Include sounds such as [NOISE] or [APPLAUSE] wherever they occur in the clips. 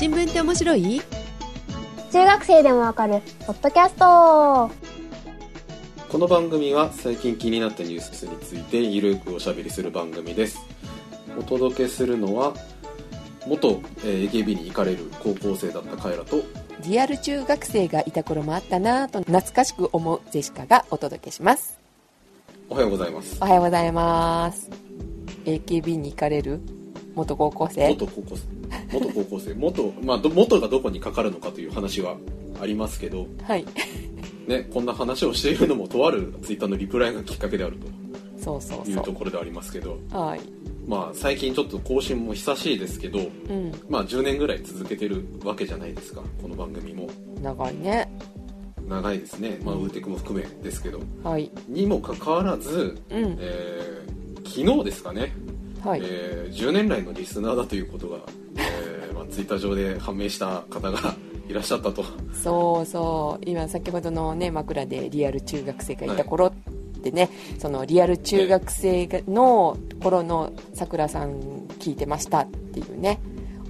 新聞って面白い？中学生でもわかるポッドキャスト。この番組は最近気になったニュースについてゆるくおしゃべりする番組です。お届けするのは元、えー AKB に行かれる高校生だったカエラとリアル中学生がいた頃もあったなぁと懐かしく思うジェシカがお届けします。おはようございます。おはようございます。AKB に行かれる元高校生？元高校生。元高校生。元,、まあ、ど元がどこにかかるのかという話はありますけど、はい。ね、こんな話をしているのもとあるツイッターのリプライがきっかけであると。いうところでありますけど。はい。まあ最近ちょっと更新も久しいですけどうん。まあ10年ぐらい続けてるわけじゃないですかこの番組も。長いね。長いですね。まあウーテクも含めですけど。はい。にもかかわらず、うん。えー昨日ですかね、はい。えー10年来のリスナーだということが、えーまあ、ツイッター上で判明した方がいらっしゃったと。そうそう。今先ほどのね枕でリアル中学生がいた頃ってね、そのリアル中学生がの頃のさくらさん聞いてましたっていうね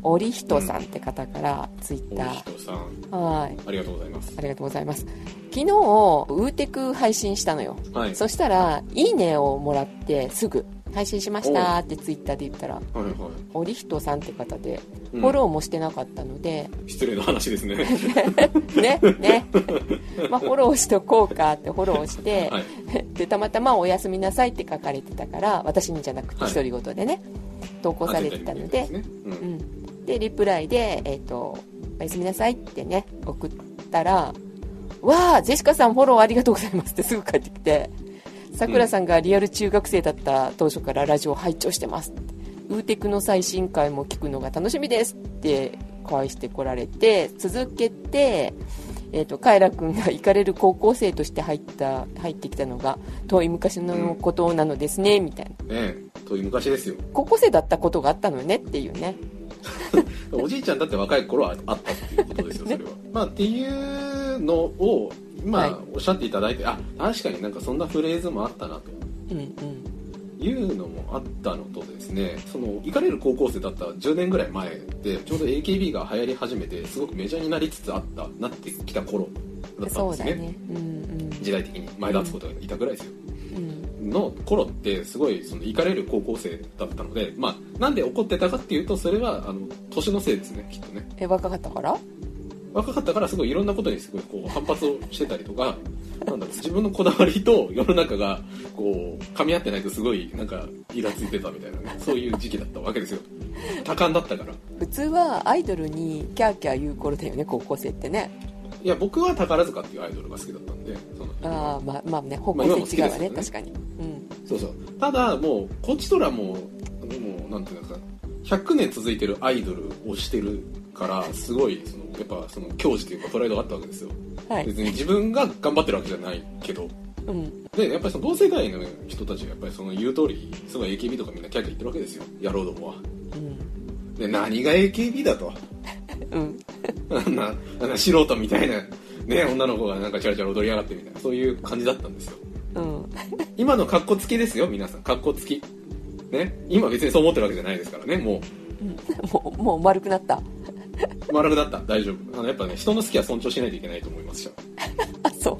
織人さんって方からツイッタ大人さん。ーはい。ありがとうございます。ありがとうございます。昨日ウーテク配信したのよ。はい。そしたら「いいね」をもらってすぐ配信しましたってツイッターで言ったらはいはい織人さんって方でうん。フォローもしてなかったので、失礼な話ですね。[LAUGHS] ねね。まあフォローしとこうかってフォローして、はい。でたまたま「おやすみなさい」って書かれてたから私にじゃなくてはい。独り言でね、投稿されてたのであね。うん。うん、でリプライで、えっと「おやすみなさい」ってね送ったら「わあジェシカさんフォローありがとうございます」ってすぐ帰ってきて「さくらさんがリアル中学生だった当初からラジオ拝聴してます」ウーテクの最新回も聞くのが楽しみです」って返してこられて続けてえー、とカエラ君が行かれる高校生として入った入ってきたのが遠い昔のことなのですね、みたいな。ねえ遠い昔ですよ。高校生だったことがあったのねっていうね [LAUGHS] おじいちゃんだって若い頃はあったっていうことですよそれは、まあっていうのを今、はい。おっしゃっていただいてあ確かになんかそんなフレーズもあったなと。うんうん。いうのもあったのとですねその行かれる高校生だった10年ぐらい前でちょうど AKB が流行り始めてすごくメジャーになりつつあったなってきた頃だったんですね。だね。うんうん。時代的に前田敦子とかいたぐらいですよ、うんの頃ってすごいその行かれる高校生だったのでまあなんで怒ってたかっていうとそれはあの年のせいですねきっとね。え若かったから？若かったからすごいいろんなことにすごいこう反発をしてたりとかなんだろう自分のこだわりと世の中がこう噛み合ってないとすごいなんかイラついてたみたいなねそういう時期だったわけですよ。多感だったから。普通はアイドルにキャーキャー言う頃だよね高校生ってね。いや僕は宝塚っていうアイドルが好きだったんでそのああまあまあね方向性違うわね,、確かにうんそうそうただもうこっちとらもうもうなんていうんですか100年続いてるアイドルをしてるからすごいそのやっぱその矜持というかプライドがあったわけですよはい別に自分が頑張ってるわけじゃないけどうんでやっぱりその同世代の人たちがやっぱりその言う通りすごい AKB とかみんなキャーキャー言ってるわけですよ野郎どもはうんで何が AKB だとうんあんなあんな素人みたいなね女の子がなんかチャラチャラ踊りやがってみたいなそういう感じだったんですよ。うん。今の格好つきですよ皆さん。格好つき。ね。今別にそう思ってるわけじゃないですからねももう [LAUGHS] もう丸くなった。う丸くなった。大丈夫。あのやっぱね人の好きは尊重しないといけないと思いますよ [LAUGHS] あそ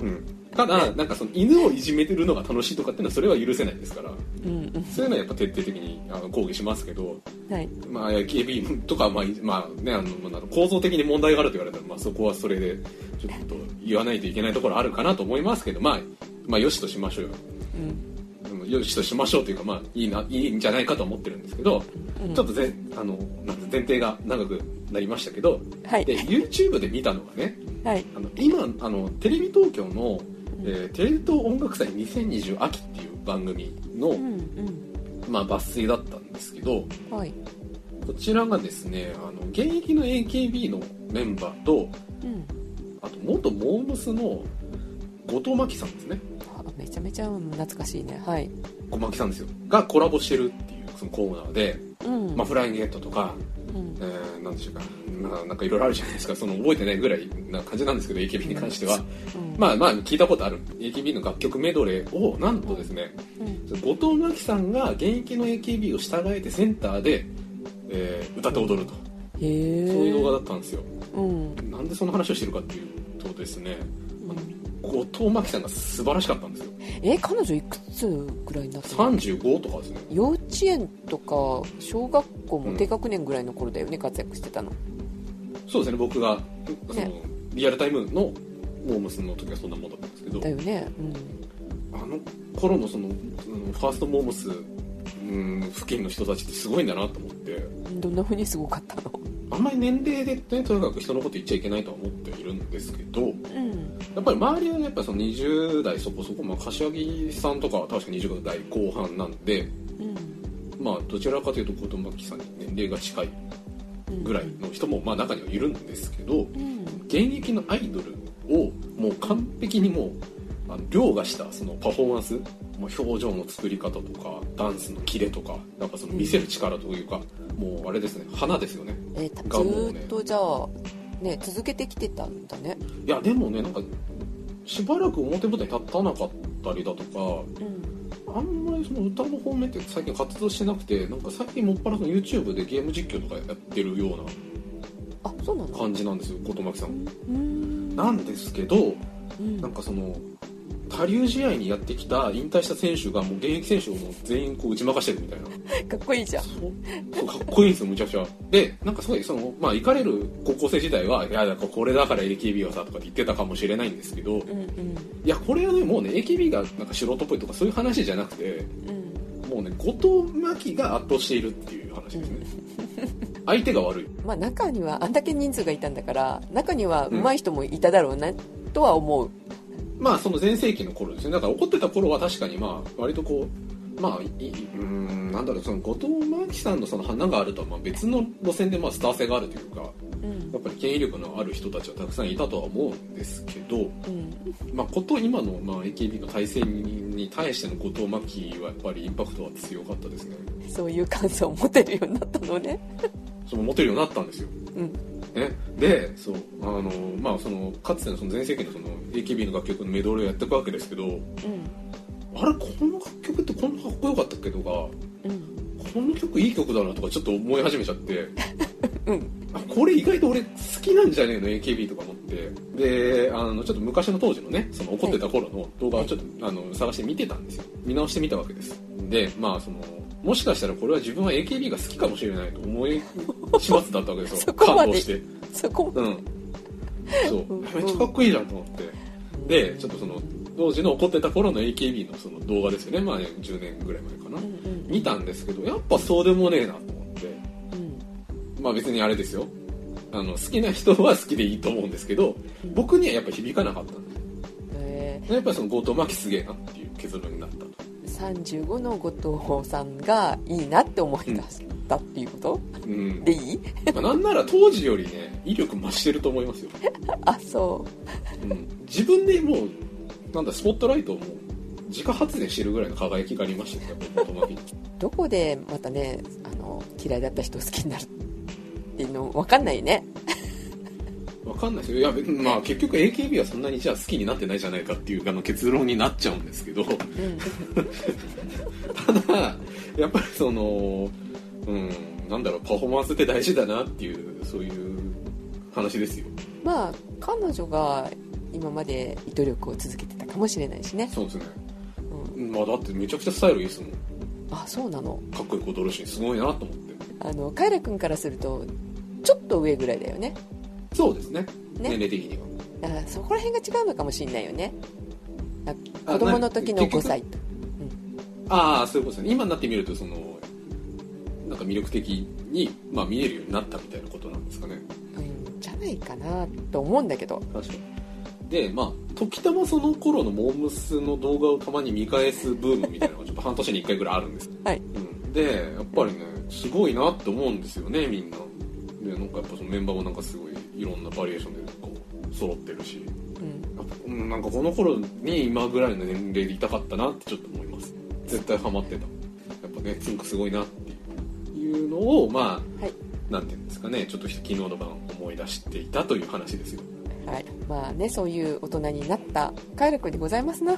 う。うんただなんかその犬をいじめてるのが楽しいとかっていうのはそれは許せないですから。うん。うんそういうのはやっぱ徹底的にあの抗議しますけど。はい。まあ AKB とかまあ、まあね、あのまあ構造的に問題があると言われたら、まあ、そこはそれでちょっと言わないといけないところあるかなと思いますけどまあまあよしとしましょうよ。うん。よしとしましょうというかまあいいないいんじゃないかと思ってるんですけど、うん。ちょっとぜあのなんて前提が長くなりましたけどはい。で YouTube で見たのがねはい。あの今あのテレビ東京の、えーテレ東音楽祭2020秋っていう番組の、うんうん。まあ、抜粋だったんですけどはい。こちらがですねあの現役の AKB のメンバーとうん。あと元モームスの後藤真希さんですね。あめちゃめちゃ懐かしいね。はい。小牧さんですよ。がコラボしてるっていうそのコーナーで、うん。まあ、フライングゲットとか、うん。えー、なんでしょうか、まあ、なんかいろいろあるじゃないですか。その覚えてないぐらいな感じなんですけど AKB に関しては、うん。まあまあ聞いたことある。AKB の楽曲メドレーをなんとですね、うん。後藤真希さんが現役の AKB を従えてセンターで、えー歌って踊ると。へえそういう動画だったんですよ。うん。なんでその話をしてるかっていうとですね後藤真希さんが素晴らしかったんですよ。え彼女いくつぐらいになったの？35とかですね。幼稚園とか小学校も低学年ぐらいの頃だよね、活躍してたのそうですね僕がその、ね。リアルタイムのモームスの時はそんなもんだったんですけど。だよね。あの頃のそのうんファーストモームスうん付近の人たちってすごいんだなと思って。うんどんな風にすごかったの？あんまり年齢で、ね、とにかく人のこと言っちゃいけないとは思っているんですけどうん。やっぱり周りはやっぱその20代そこそこ、まあ、柏木さんとかは確か20代後半なんでうん。まあどちらかというと後藤真希さんに年齢が近いぐらいの人もまあ中にはいるんですけどうん。現役のアイドルをもう完璧にもうあの凌駕したそのパフォーマンスもう表情の作り方とかダンスのキレとかなんかその見せる力というか、もうあれですね花ですよねえーたがもうね。ずーっとじゃあね続けてきてたんだね。いやでもねなんかしばらく表舞台に立たなかったりだとかうんあんまりその歌の方面って最近活動してなくてなんか最近もっぱらその YouTube でゲーム実況とかやってるような感じなんですよ後藤真希さん。うん。なんですけどうん。なんかその他流試合にやってきた引退した選手がもう現役選手をもう全員こう打ち負かしてるみたいな。かっこいいじゃん。そう。かっこいいんですよむちゃくちゃ。でなんかすごいそのまあ行かれる高校生時代はいやだからこれだから AKB はさとかって言ってたかもしれないんですけどうんうん。いやこれはねもうね AKB がなんか素人っぽいとかそういう話じゃなくてうん。もうね後藤真希が圧倒しているっていう話ですね。[LAUGHS] 相手が悪い。まあ中にはあんだけ人数がいたんだから中には上手い人もいただろうなとは思うまあその全盛期の頃ですね。だから怒ってた頃は確かにまあ割とこうまあうーんなんだろうその後藤真希さんのその花があるとはまあ別の路線でまあスター性があるというかうん。やっぱり権威力のある人たちはたくさんいたとは思うんですけど、うん。まあ、こと今のまあ AKB の体制に対しての後藤真希はやっぱりインパクトは強かったですね。そういう感想を持てるようになったのね。その持てるようになったんですよ。うんね、でそうあの、まあ、そのかつてのその全盛期のその AKB の楽曲のメドレーをやっていくわけですけどうん。あれこの楽曲ってこんなかっこよかったっけとかうん。この曲いい曲だなとかちょっと思い始めちゃって。[LAUGHS] うん。あこれ意外と俺好きなんじゃねえの？AKB とか思って。であのちょっと昔の当時のねその怒ってた頃の動画をちょっと、あの探して見てたんですよ。見直してみたわけです。でまあそのもしかしたらこれは自分は AKB が好きかもしれないと思い始末だったわけですよ。[LAUGHS] そこまで。感動して。そこもうん。そう。うん。めっちゃかっこいいじゃんと思って。でちょっとその当時の怒ってた頃の AKB のその動画ですよね。まあ10年ぐらい前かな、うんうん見たんですけどやっぱそうでもねえなと思って。うん。まあ別にあれですよ。あの好きな人は好きでいいと思うんですけど僕にはやっぱ響かなかったんえでやっぱりその後藤真希すげえなっていう結論になったと。ー、35の後藤さんがいいなって思い出したっていうこと、うん。でいい？まあ、なんなら当時よりね威力増してると思いますよ、[LAUGHS] あそう。ん、自分でもうなんだスポットライトをもう自家発電してるぐらいの輝きがありましたよやっぱ後藤真希うどこでまたねあの嫌いだった人を好きになるっていうの分かんないねわかんないですよ。いや、まあ、結局 AKB はそんなにじゃあ好きになってないじゃないかっていうあの結論になっちゃうんですけど。うん。[LAUGHS] ただやっぱりそのうんなんだろうパフォーマンスって大事だなっていうそういう話ですよ。まあ彼女が今まで努力を続けてたかもしれないしね、そうですね。うん、まあだってめちゃくちゃスタイルいいですもん。あそうなの。かっこいいことるしすごいなと思って。あのカイラ君からするとちょっと上ぐらいだよねそうですね。ね。年齢的には。だからそこら辺が違うのかもしれないよね。子供の時のな結5歳とああそういうことですね。今になってみるとそのなんか魅力的に、まあ、見えるようになったみたいなことなんですかね。うんじゃないかなと思うんだけど。確かに。でまあ時たまその頃のモームスの動画をたまに見返すブームみたいなのがちょっと半年に1回ぐらいあるんです、はい。うん、でやっぱりねすごいなって思うんですよねみんな。でなんかやっぱそのメンバーもなんかすごいいろんなバリエーションでこう揃ってるし。うん。なんかこの頃に今ぐらいの年齢でいたかったなってちょっと思います。絶対ハマってた。やっぱねつんくすごいなっていうのをまあはい。なんていうんですかね。ちょっと昨日の晩思い出していたという話ですよ。はい。まあねそういう大人になったカイラ君でございますな。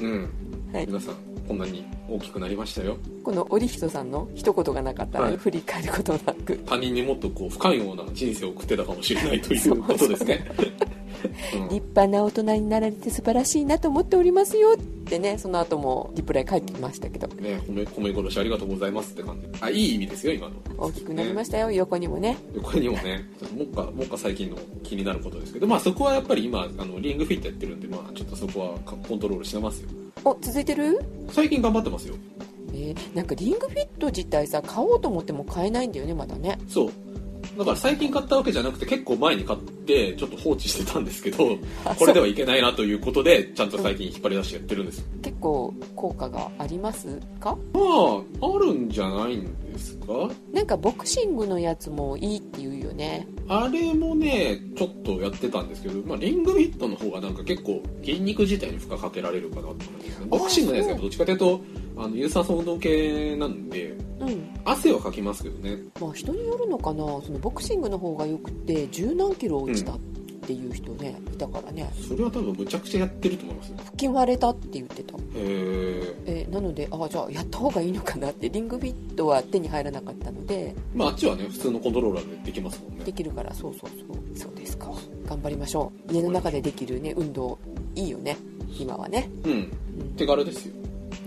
うん、はい。皆さんこんなに大きくなりましたよ。このオリヒトさんの一言がなかったら、はい。振り返ることなく。他人にもっとこう不寛容な人生を送ってたかもしれないということですね。うん立派な大人になられて素晴らしいなと思っておりますよってねその後もリプライ返ってきましたけど。ね褒め褒め殺しありがとうございますって感じ。あいい意味ですよ今の。大きくなりましたよ、横にもね。これにもねもっかもっか最近の気になることですけどまあそこはやっぱり今あのリングフィットやってるんでまあちょっとそこはかコントロールしてますよ。お続いてる？最近頑張ってますよ。えーなんかリングフィット自体さ買おうと思っても買えないんだよねまだね。そうだから最近買ったわけじゃなくて結構前に買ってちょっと放置してたんですけどあこれではいけないなということでちゃんと最近引っ張り出してやってるんです。結構効果がありますか？まああるんじゃないんですか？なんかボクシングのやつもいいって言うよね。あれもねちょっとやってたんですけど、まあ、リングフィットの方がなんか結構筋肉自体に負荷かけられるかなと思うんですねボクシングのやつがどっちかというとあの有酸素運動系なんでうん。汗はかきますけどね。まあ人によるのかな。そのボクシングの方がよくて十何キロ落ちたっていう人ね、いたからね。それは多分むちゃくちゃやってると思います腹筋割れたって言ってた。へええーなのであじゃあやった方がいいのかなって。リングフィットは手に入らなかったので。まああっちはね普通のコントローラーでできますもんね。できるからそうそうそう。そうですか。頑張りましょう。家の中でできるね運動いいよね。今はね、うん。うん。手軽ですよ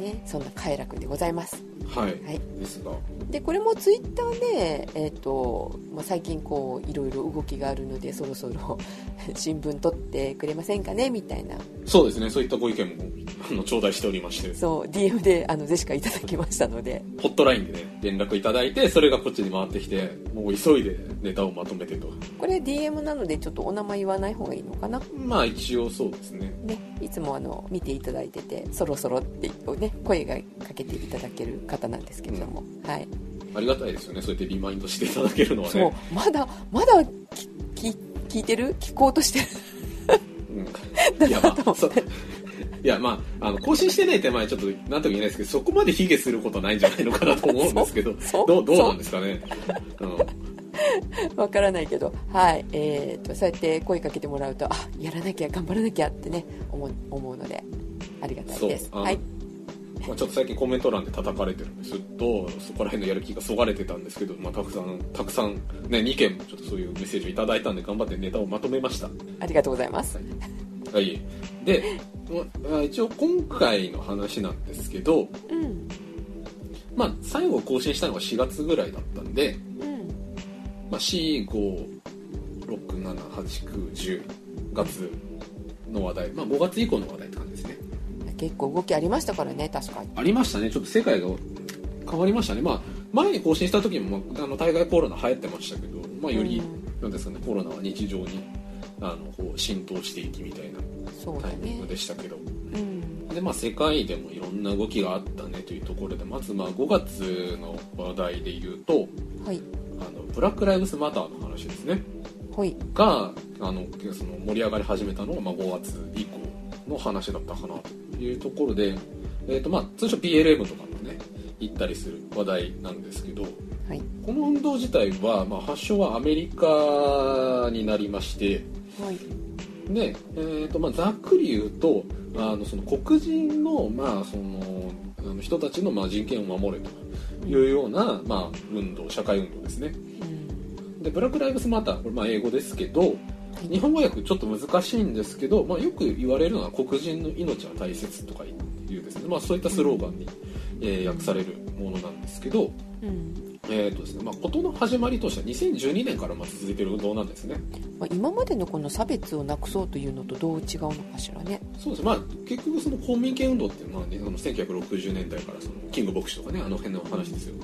ね。そんな快楽でございます。はい、はい。ですが。でこれもツイッターで、えーとまあ、最近こういろいろ動きがあるのでそろそろ [LAUGHS] 新聞取ってくれませんかねみたいな。そうですね。そういったご意見もあの頂戴しておりまして。そう DM であのゼシカいただきましたので。ホットラインでね連絡いただいてそれがこっちに回ってきてもう急いでネタをまとめてと。これ DM なのでちょっとお名前言わない方がいいのかな？まあ一応そうですね。ね、いつもあの見ていただいててそろそろって、ね、声がかけていただける方なんですけれども、はい、ありがたいですよね。そうやってリマインドしていただけるのはそう。ねまだまだきき聞いてる？聞こうとしてる？うん、いやまあいやまああの更新してない手前ちょっと何とも言えないですけどそこまで卑下することないんじゃないのかなと思うんですけど。[LAUGHS] どうどうなんですかね、うん、わからないけど、はい。えー、とそうやって声かけてもらうとあやらなきゃ頑張らなきゃってね思う思うのでありがたいです。はいまあ、ちょっと最近コメント欄で叩かれてるんです。とそこら辺のやる気がそがれてたんですけど、まあ、たくさんたくさんね2件もちょっとそういうメッセージをいただいたんで頑張ってネタをまとめました。ありがとうございます。はい。でまあ一応今回の話なんですけど、うん。まあ、最後更新したのが4月ぐらいだったんで、うん。まあ、4567891月の話題、まあ、5月以降の話題って感じですね結構動きありましたからね確かに。ありましたね。ちょっと世界が変わりましたね。まあ前に更新した時も、まあ、あの大概コロナ流行ってましたけど、まあ、より、うん。なんですかねコロナは日常にあのこう浸透していきみたいなタイミング。でしたけど、うん。でまあ世界でもいろんな動きがあったねというところでまずまあ5月の話題で言うとはい。あのブラック・ライブスマターの話ですね。はい。があのその盛り上がり始めたのがまあ5月以降の話だったかなというところで、えーとまあ、通称 PLM とかもね行ったりする話題なんですけどはい。この運動自体は、まあ、発祥はアメリカになりましてはい。で、えーとまあ、ざっくり言うとあのその黒人の,、まあ、そのあの人たちのまあ人権を守れというような、まあ、運動社会運動ですね。うん。でブラック・ライブスマターこれまあ英語ですけど日本語訳ちょっと難しいんですけど、まあ、よく言われるのは黒人の命は大切とかいうですね、まあ、そういったスローガンに、えー訳されるものなんですけど、うん。えーとですねまあ、事の始まりとしては2012年からまあ続いている運動なんですね。まあ、今までのこの差別をなくそうというのとどう違うのかしらね。そうです。まあ結局その公民権運動っていうのは、ね、その1960年代からそのキング牧師とかねあの辺の話ですよ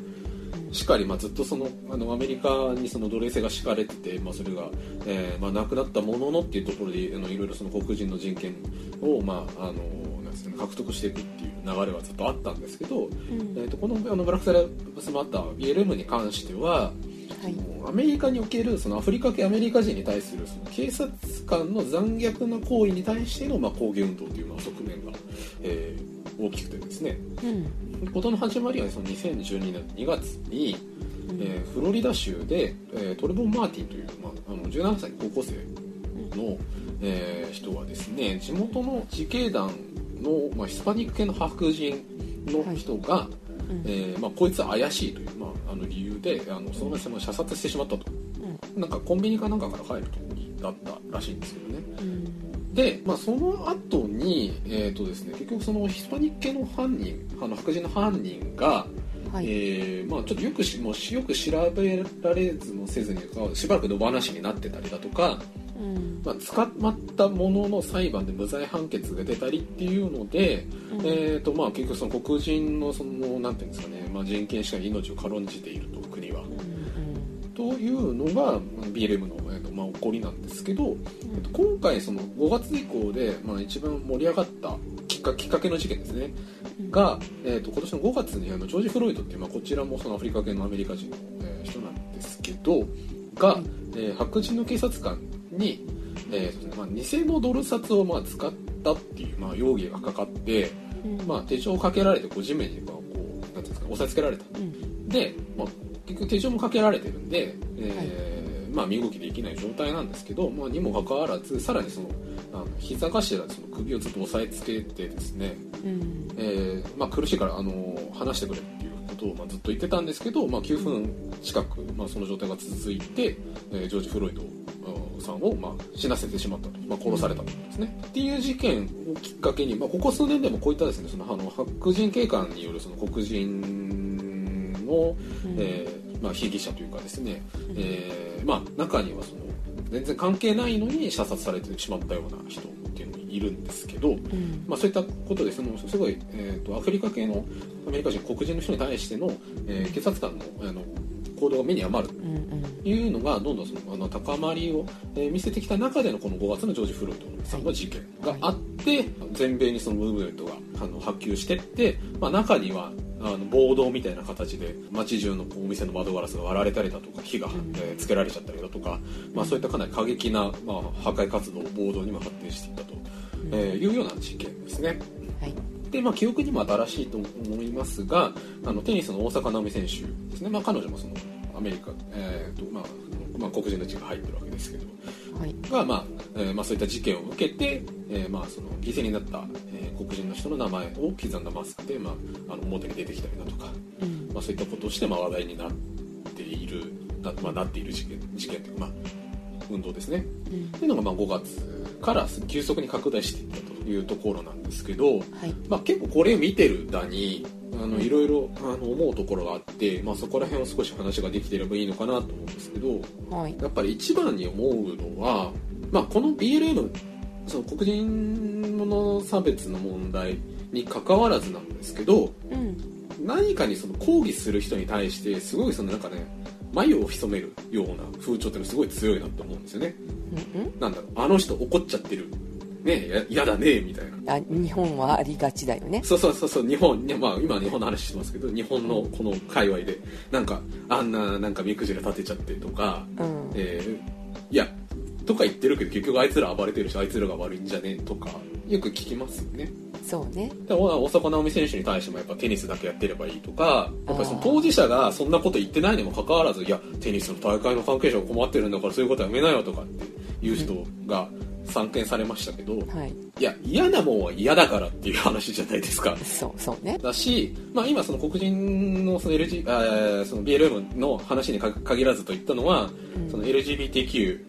しっかり、まあ、ずっとそのあのアメリカにその奴隷制が敷かれてて、まあ、それが、えーまあ、なくなったもののっていうところであのいろいろその黒人の人権を、まああのなんですかね、獲得していくっていう流れはずっとあったんですけど、うん。えー、とこのあのブラック・ライブスマター BLM に関してははい。アメリカにおけるそのアフリカ系アメリカ人に対するその警察官の残虐な行為に対しての、まあ、抗議運動というまあ側面が、えー大きくてですね。うん事の始まりはその2012年2月に、うん。えーフロリダ州で、えートレボン・マーティンという、まあ、あの17歳の高校生の、えー人はですね地元の自警団の、まあ、ヒスパニック系の白人の人が、うん。えーまあ、こいつ怪しいという、まあ、あの理由であのその場所射殺してしまったと、なんかコンビニかなんかから帰る時だったらしいんですけどね。うんで、まあ、その後にえっ、とですね結局そのヒスパニック系の犯人あの白人の犯人が、はい。えーまあ、ちょっとよくしもうよく調べられずもせずにしばらく野放しになってたりだとか、うん。まあ、捕まったものの裁判で無罪判決が出たりっていうので、うん。えーとまあ、結局その黒人のそのなんていうんですかね、まあ、人権しか命を軽んじていると国は。うんというのがまあ BLM の、えーとまあ、起こりなんですけど、えっと今回その5月以降で、まあ、一番盛り上がったきっかきっかけの事件ですね。が、えー、と今年の5月にあのジョージ・フロイドっていう、まあ、こちらもそのアフリカ系のアメリカ人の、えー人なんですけどが、はいえー白人の警察官に、えーねまあ、偽のドル札をまあ使ったっていう、まあ、容疑がかかって、うん。まあ、手帳をかけられてこう地面にこうこうなんていうんですか押さえつけられた。うん。で、まあ、結局手錠もかけられてるんで、えーまあ、身動きできない状態なんですけど、まあ、にもかかわらずさらにそのあの膝頭でその首をずっと押さえつけてですね、うん。えーまあ、苦しいからあの話してくれっていうことを、まあ、ずっと言ってたんですけど、まあ、9分近く、まあ、その状態が続いて、えージョージ・フロイドうんさんを、まあ、死なせてしまったと、まあ、殺されたとですね、っていう事件をきっかけに、まあ、ここ数年でもこういったですねそのあの白人警官によるその黒人の、うん。えーまあ、被疑者というかですね、うん。えーまあ、中にはその全然関係ないのに射殺されてしまったような人っていうのもいるんですけど、うん。まあ、そういったことでそのすごい、えー、とアフリカ系のアメリカ人黒人の人に対しての、えー警察官のあの行動が目に余る。というのがどんどんそのあの高まりを、えー見せてきた中でのこの5月のジョージ・フロイドさんの事件があって、全米にそのムーブメントがあの波及してって、まあ、中にはあの暴動みたいな形で街中のお店の窓ガラスが割られたりだとか火が、えーつけられちゃったりだとか、まあ、そういったかなり過激な、まあ、破壊活動暴動にも発展していったと、えーいうような事件ですね。はい。で、まあ、記憶にも新しいと思いますがあのテニスの大坂なおみ選手ですね、まあ、彼女もそのアメリカ、えーとまあまあ、黒人の血が入ってるわけですけど。はい。が、まあえーまあ、そういった事件を受けて、えーまあ、その犠牲になった、えー黒人の人の名前を刻んだマスクで、まあ、あの表に出てきたりだとか、うん。まあ、そういったことをして、まあ、話題になっているな,、まあ、なっている事件事件というか、まあ、運動ですね。うん。っていうのがまあ5月から急速に拡大していったというところなんですけど、はい。まあ、結構これ見てるだにあのいろいろあの思うところがあって、まあ、そこら辺を少し話ができてればいいのかなと思うんですけどはい。やっぱり一番に思うのは、まあ、この BLM その黒人の差別の問題に関わらずなんですけどうん。何かにその抗議する人に対してすごいそのなんかね眉を潜めるような風潮っていうのがすごい強いなと思うんですよね。うんうん。なんだろうあの人怒っちゃってるねえややだねみたいな。あ日本はありがちだよね。そうそうそうそう日本ねまあ今は日本の話してますけど日本のこの界隈でなんかあんななんか目くじら立てちゃってとか、うん。えーいやとか言ってるけど結局あいつら暴れてるしあいつらが悪いんじゃねとかよく聞きますよね。そうね。で大坂なおみ選手に対してもやっぱテニスだけやってればいいとかやっぱりその当事者がそんなこと言ってないにもかかわらずいやテニスの大会の関係者が困ってるんだからそういうことやめなよとかっていう人が散見されましたけど、はい。いや嫌なもんは嫌だからっていう話じゃないですか。そうそうね。だし、まあ、今その黒人のその LG あーその BLM の話にか限らずと言ったのは、うん。その LGBTQ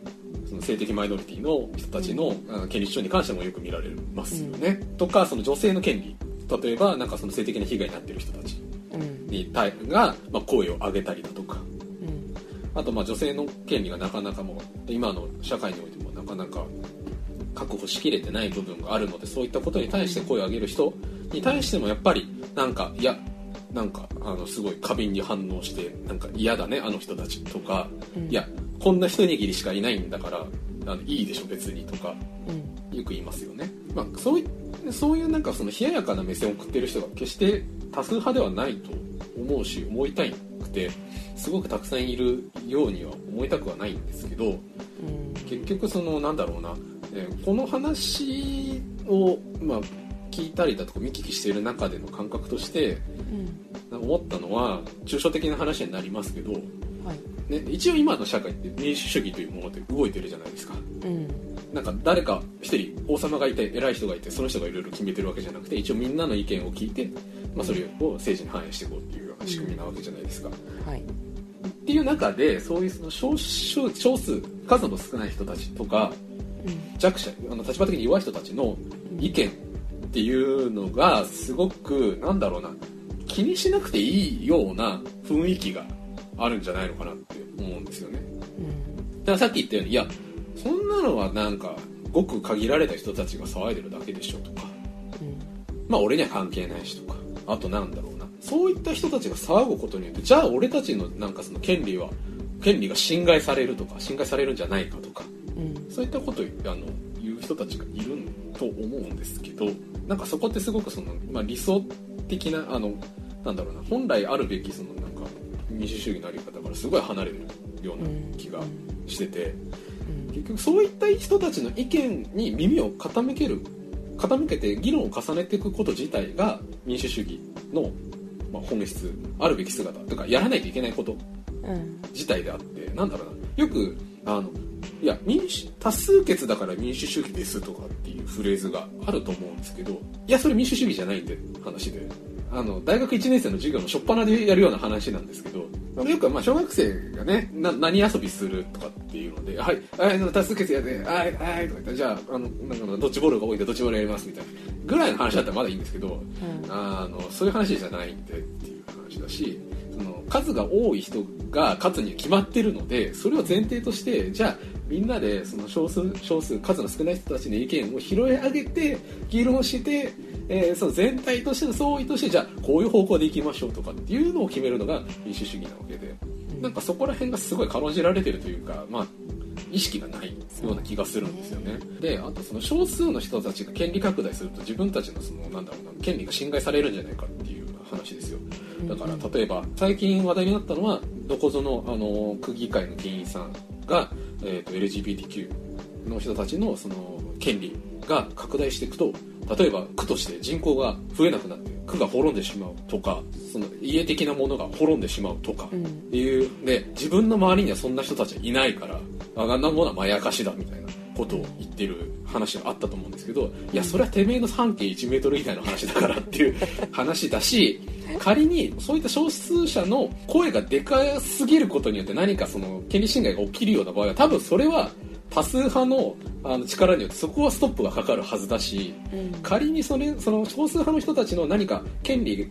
その性的マイノリティの人たちの、あ権利主張に関してもよく見られますよね、とかその女性の権利。例えばなんかその性的な被害になってる人たち。うん。に対が、まあ、声を上げたりだとか。うん。あとまあ女性の権利がなかなかもう今の社会においてもなかなか確保しきれてない部分があるのでそういったことに対して声を上げる人に対してもやっぱりなんかいやなんかあのすごい過敏に反応してなんか嫌だねあの人たちとか、うん。いやこんな一握りしかいないんだからあのいいでしょ別にとかうん。よく言いますよね、まあ、そういそういうなんかその冷ややかな目線を送ってる人が決して多数派ではないと思うし思いたいくてすごくたくさんいるようには思いたくはないんですけどうん。結局そのなんだろうな、えーこの話を、まあ、聞いたりだとか見聞きしている中での感覚としてうん。思ったのは抽象的な話になりますけど、はいね、一応今の社会って民主主義というもので動いてるじゃないですか。うんなんか誰か一人王様がいて偉い人がいてその人がいろいろ決めてるわけじゃなくて一応みんなの意見を聞いて、まあ、それを政治に反映していこうっていうような仕組みなわけじゃないですか。はいっていう中でそういうその少少少数数の少ない人たちとか弱者あの立場的に弱い人たちの意見っていうのがすごくなんだろうな気にしなくていいような雰囲気があるんじゃないのかなって思うんですよね。うん。だからさっき言ったようにいやそんなのはなんかごく限られた人たちが騒いでるだけでしょとか。うん。まあ俺には関係ないしとか。あとなんだろうな。そういった人たちが騒ぐことによってじゃあ俺たちのなんかその権利は権利が侵害されるとか侵害されるんじゃないかとか。うん。そういったことをあの言う人たちがいると思うんですけどなんかそこってすごくその、まあ、理想的なあのなんだろうな。本来あるべきそのな民主主義のあり方からすごい離れるような気がしててうん。結局そういった人たちの意見に耳を傾ける傾けて議論を重ねていくこと自体が民主主義の、まあ、本質あるべき姿とかやらないといけないことうん。自体であってなんだろうな。よくあのいや民主多数決だから民主主義ですとかっていうフレーズがあると思うんですけどいやそれ民主主義じゃないんで話であの大学1年生の授業の初っ端でやるような話なんですけどよくまあ小学生がねな何遊びするとかっていうので「はい、はい、多数決やではいはい」とか言ったら「じゃああのなんかドッジボールが多いんでドッジボールやります」みたいなぐらいの話だったらまだいいんですけどうん。あのそういう話じゃないんでっていう話だしその数が多い人が勝つには決まってるのでそれを前提としてじゃあみんなでその少数少数数の少ない人たちの意見を拾い上げて議論して、えーその全体としての総意としてじゃあこういう方向でいきましょうとかっていうのを決めるのが民主主義なわけでなんかそこら辺がすごい軽んじられてるというかまあ意識がないような気がするんですよね。であとその少数の人たちが権利拡大すると自分たちのそのなんだろうな権利が侵害されるんじゃないかっていう話ですよ。だから例えば最近話題になったのはどこぞのあの区議会の議員さんが、えー、と LGBTQ の人たちのその権利が拡大していくと例えば区として人口が増えなくなって区が滅んでしまうとかその家的なものが滅んでしまうとか、うん。っていうで自分の周りにはそんな人たちはいないからあんなものはまやかしだみたいなことを言ってる話があったと思うんですけどいやそれはてめえの半径1メートル以外の話だからっていう話だし [LAUGHS] 仮にそういった少数者の声がでかすぎることによって何かその権利侵害が起きるような場合は多分それは多数派のあの力によってそこはストップがかかるはずだしうん。仮にそれその少数派の人たちの何か権利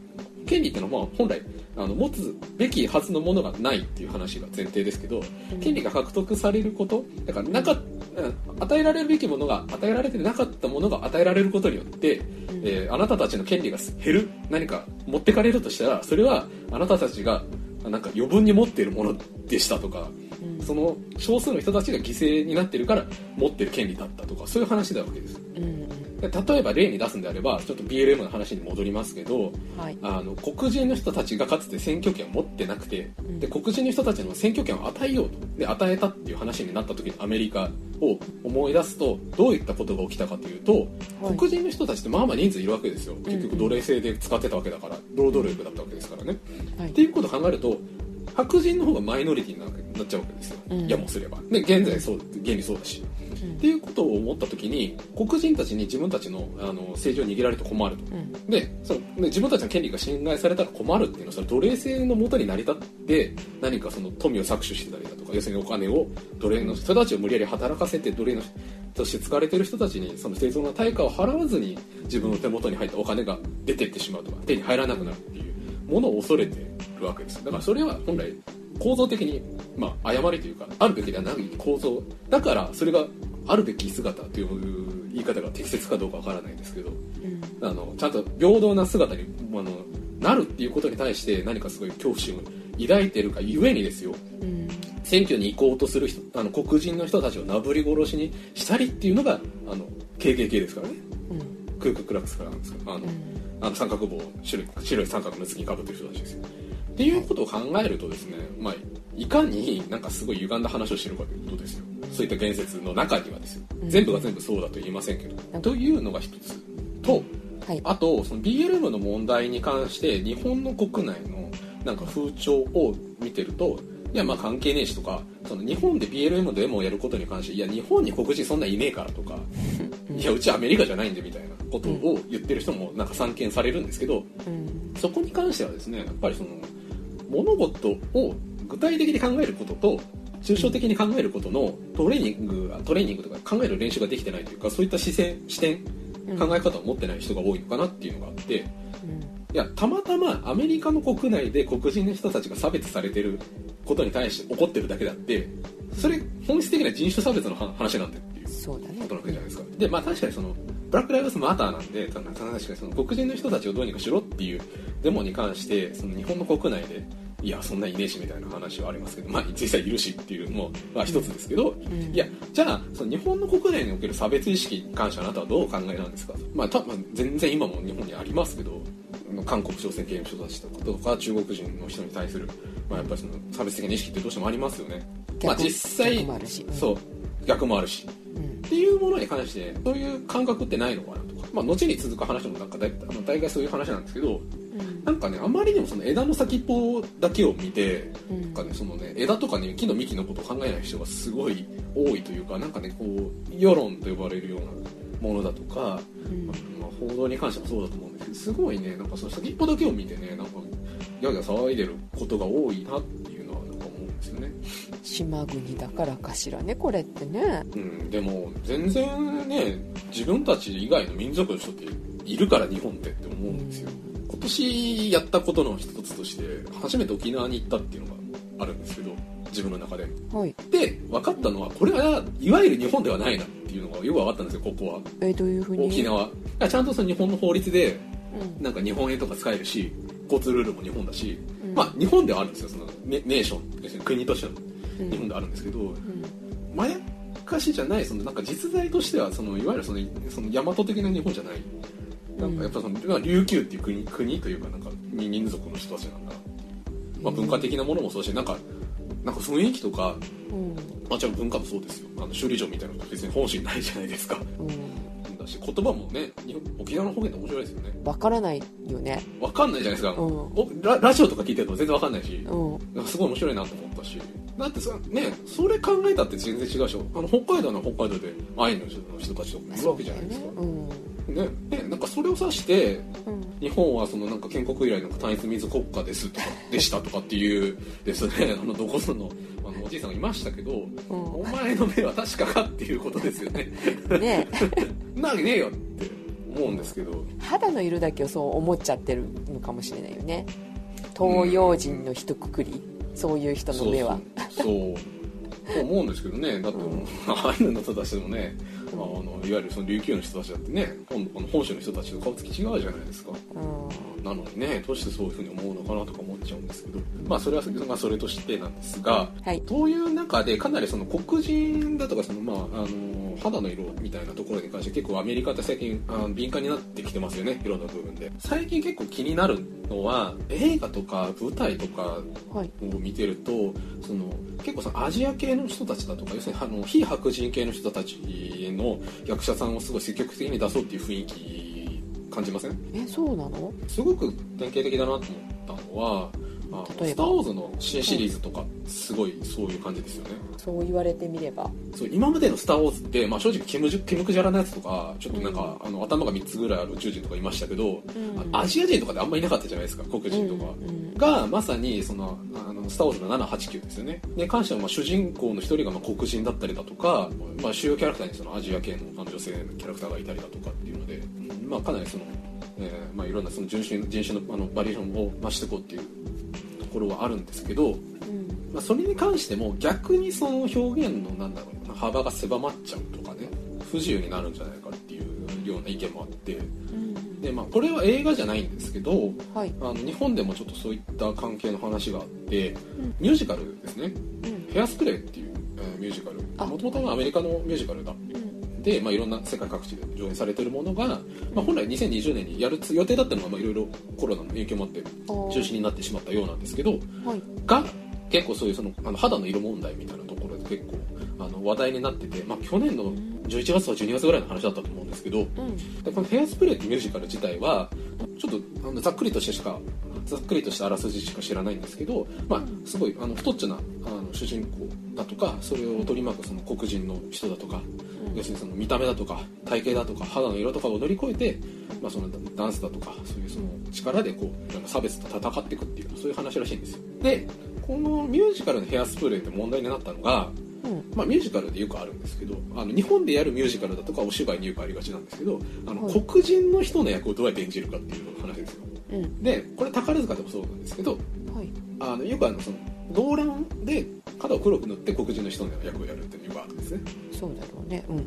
権利ってのはまあ本来あの持つべきはずのものがないっていう話が前提ですけど権利が獲得されることだからなかうん与えられるべきものが与えられてなかったものが与えられることによって、えーあなたたちの権利が減る何か持ってかれるとしたらそれはあなたたちがなんか余分に持っているものでしたとかうん。その少数の人たちが犠牲になってるから持ってる権利だったとかそういう話なわけです。うんで例えば例に出すんであればちょっと BLM の話に戻りますけどはい。あの黒人の人たちがかつて選挙権を持ってなくてん。で黒人の人たちの選挙権を与えようと。で与えたっていう話になった時にアメリカを思い出すとどういったことが起きたかというと、はい。黒人の人たちってまあまあ人数いるわけですよ。結局奴隷制で使ってたわけだから労働力だったわけですからね。はい。っていうことを考えると白人の方がマイノリティにななっちゃうわけですよ、うん。やもすれば。で現在そう現にそうだし、っていうことを思った時に黒人たちに自分たちのあの政治を握られて困ると。うん。でそので自分たちの権利が侵害されたら困るっていうのはその奴隷制のもとに成り立って何かその富を搾取してたりだとか要するにお金を奴隷の人たちを無理やり働かせて奴隷のとして使われてる人たちにその生存の対価を払わずに自分の手元に入ったお金が出てってしまうとか手に入らなくなるっていうものを恐れてるわけです。だからそれは本来構造的に、まあ、誤りというかあるべきではない構造だからそれがあるべき姿という言い方が適切かどうかわからないですけどうん。あのちゃんと平等な姿にあのなるっていうことに対して何かすごい恐怖心を抱いてるかゆえにですよ。うん。選挙に行こうとする人あの黒人の人たちをなぶり殺しにしたりっていうのがあの KKK ですからね。うん。クーククラックスからなんですかあの、うん。あの三角棒白い白い三角の次にかぶってる人たちですよっていうことを考えるとですね、まあ、いかになんかすごい歪んだ話をしてるかということですよ。そういった言説の中にはですよ。うん。全部が全部そうだと言いませんけど、うんというのが一つ。とはい。あとその BLM の問題に関して日本の国内のなんか風潮を見てるといやまあ関係ねえしとかその日本で BLM のデモをやることに関していや日本に黒人そんないねえからとか [LAUGHS] いやうちアメリカじゃないんでみたいなことを言ってる人もなんか散見されるんですけどうん。そこに関してはですねやっぱりその物事を具体的に考えることと抽象的に考えることのトレーニングトレーニングとか考える練習ができてないというかそういった視線視点考え方を持ってない人が多いのかなっていうのがあっていやたまたまアメリカの国内で黒人の人たちが差別されてることに対して怒ってるだけであってそれ本質的な人種差別の話話なんだっていうそうだね。ことなわけじゃないですか。でまあ確かにそのブラック・ライブズ・マターなんでた確かにその黒人の人たちをどうにかしろっていうデモに関してその日本の国内でいやそんないねえしみたいな話はありますけどまあ実際いるしっていうのもまあ一つですけど、ん。いやじゃあその日本の国内における差別意識に関してあなたはどうお考えなんですか？まあ多分全然今も日本にありますけど韓国朝鮮系の人たちとか中国人の人に対する、まあ、やっぱりその差別的な意識ってどうしてもありますよね。まあ逆実際そう逆もあるし。うんっていうものに関してそういう感覚ってないのかなとか、まあ、後に続く話もなんか大あの大概そういう話なんですけどうん。なんかねあまりにもその枝の先っぽだけを見てうん。かねそのね枝とかね木の幹のことを考えない人がすごい多いというかなんかねこう世論と呼ばれるようなものだとか、うん。まあ、報道に関してもそうだと思うんですけどすごいねなんかその先っぽだけを見てねなんかギャーギャー騒いでることが多いなってですよね。島国だからかしらねこれってね。うん、でも全然ね自分たち以外の民族の人っているから日本ってって思うんですよ。今年やったことの一つとして初めて沖縄に行ったっていうのがあるんですけど自分の中で。はい。で分かったのはこれはいわゆる日本ではないなっていうのがよく分かったんですよここは。えどういうふうに？沖縄。ちゃんとその日本の法律でうん。なんか日本円とか使えるし交通ルールも日本だし、うんまあ日本ではあるんですよそのネネーションですね国としての。うん。日本ではあるんですけど、うん。まやかしじゃないそのなんか実在としてはそのいわゆるそのその大和的な日本じゃない。なんかやっぱその、まあ琉球っていう国国というかなんか民民族の人たちなんだ。な、まあ、文化的なものもそうだしなんかなんか雰囲気とかうん。まあちろん文化もそうですよ。あの首里城みたいなの別に本心ないじゃないですか。うんだし言葉もね沖縄の方言って面白いですよね。わからないよね。わかんないじゃないですか、うん。おララジオとか聞いてると全然わかんないし、うん。すごい面白いなと思ったし。だってさねそれ考えたって全然違うでしょ。あの北海道の北海道でアイヌの人たちとかいるわけじゃないですか。うんねねなんかそれを指してうん日本はそのなんか建国以来なんか単一民族国家ですとかでしたとかっていうですねあのどこぞのあのおじいさんがいましたけど、お前の目は確かかっていうことですよね。ね [LAUGHS] なわけねえよって思うんですけど。肌の色だけをそう思っちゃってるのかもしれないよね。東洋人の一括り。そういう人の目は。そう。そう。思うんですけどね。だってもう、アイヌの人たちでもね、あのいわゆるその琉球の人たちだってね本この本州の人たちと顔つき違うじゃないですか。うん。なのにねどうしてそういうふうに思うのかなとか思っちゃうんですけど。まあそれは、まあ、それとしてなんですがはい。そういう中でかなりその黒人だとかその、まあ、あの肌の色みたいなところに関して結構アメリカって最近あの敏感になってきてますよねいろんな部分で。最近結構気になるのは映画とか舞台とかはい。を見てるとその結構そのアジア系の人たちだとか要するにあの非白人系の人たちの役者さんをすごい積極的に出そうっていう雰囲気感じません？えそうなの？すごく典型的だなと思ったのは「あの例えば。スター・ウォーズ」の新シリーズとかすごいそういう感じですよね。そう言われてみれば。そう今までの「スター・ウォーズ」って、まあ、正直キムジュキムクジャラのやつとかちょっとなんか、あの頭が3つぐらいある宇宙人とかいましたけど、うん。アジア人とかであんまりいなかったじゃないですか黒人とか。うんうんがまさにそのあの「スター・ウォーズ」の789ですよね。に関してはまあ主人公の一人がまあ黒人だったりだとか、まあ、主要キャラクターにそのアジア系の女性のキャラクターがいたりだとかっていうので、まあ、かなりその、えーまあ、いろんなその人種人種のあのバリエーションを増していこうっていうところはあるんですけど、うん。まあ、それに関しても逆にその表現のなんだろうな幅が狭まっちゃうとかね不自由になるんじゃないかっていうような意見もあってうん。で、まあ、これは映画じゃないんですけどはい。あの日本でもちょっとそういった関係の話があって、ん。ミュージカルですね。うん「ヘアスプレー」っていう、えーミュージカル。あ。もともとはアメリカのミュージカルだ。うんで、まあ、いろんな世界各地で上演されてるものが、まあ、本来2020年にやるつ予定だったのがまあいろいろコロナの影響もあって中止になってしまったようなんですけどはい。が結構そういうそのあの肌の色問題みたいなところで結構あの話題になってて、まあ、去年の11月とか12月ぐらいの話だったと思うんですけどうん。でこの「ヘアスプレー」ってミュージカル自体はちょっとあのざっくりとしてしかざっくりとしたあらすじしか知らないんですけど、まあ、すごいあの太っちょなあの主人公だとかそれを取り巻くその黒人の人だとか、要するにその見た目だとか体型だとか肌の色とかを乗り越えて、まあ、そのダンスだとかそういうその力でこう差別と戦っていくっていうそういう話らしいんですよ。でこのミュージカルのヘアスプレーって問題になったのが、うん。まあ、ミュージカルでよくあるんですけどあの日本でやるミュージカルだとかお芝居によくありがちなんですけどあの、はい。黒人の人の役をどうやって演じるかっていう話ですようん。でこれ宝塚でもそうなんですけどはい。あのよくあのその動乱で肌を黒く塗って黒人の人の役をやるっていうのがあるんですね。そうだろうね。うん。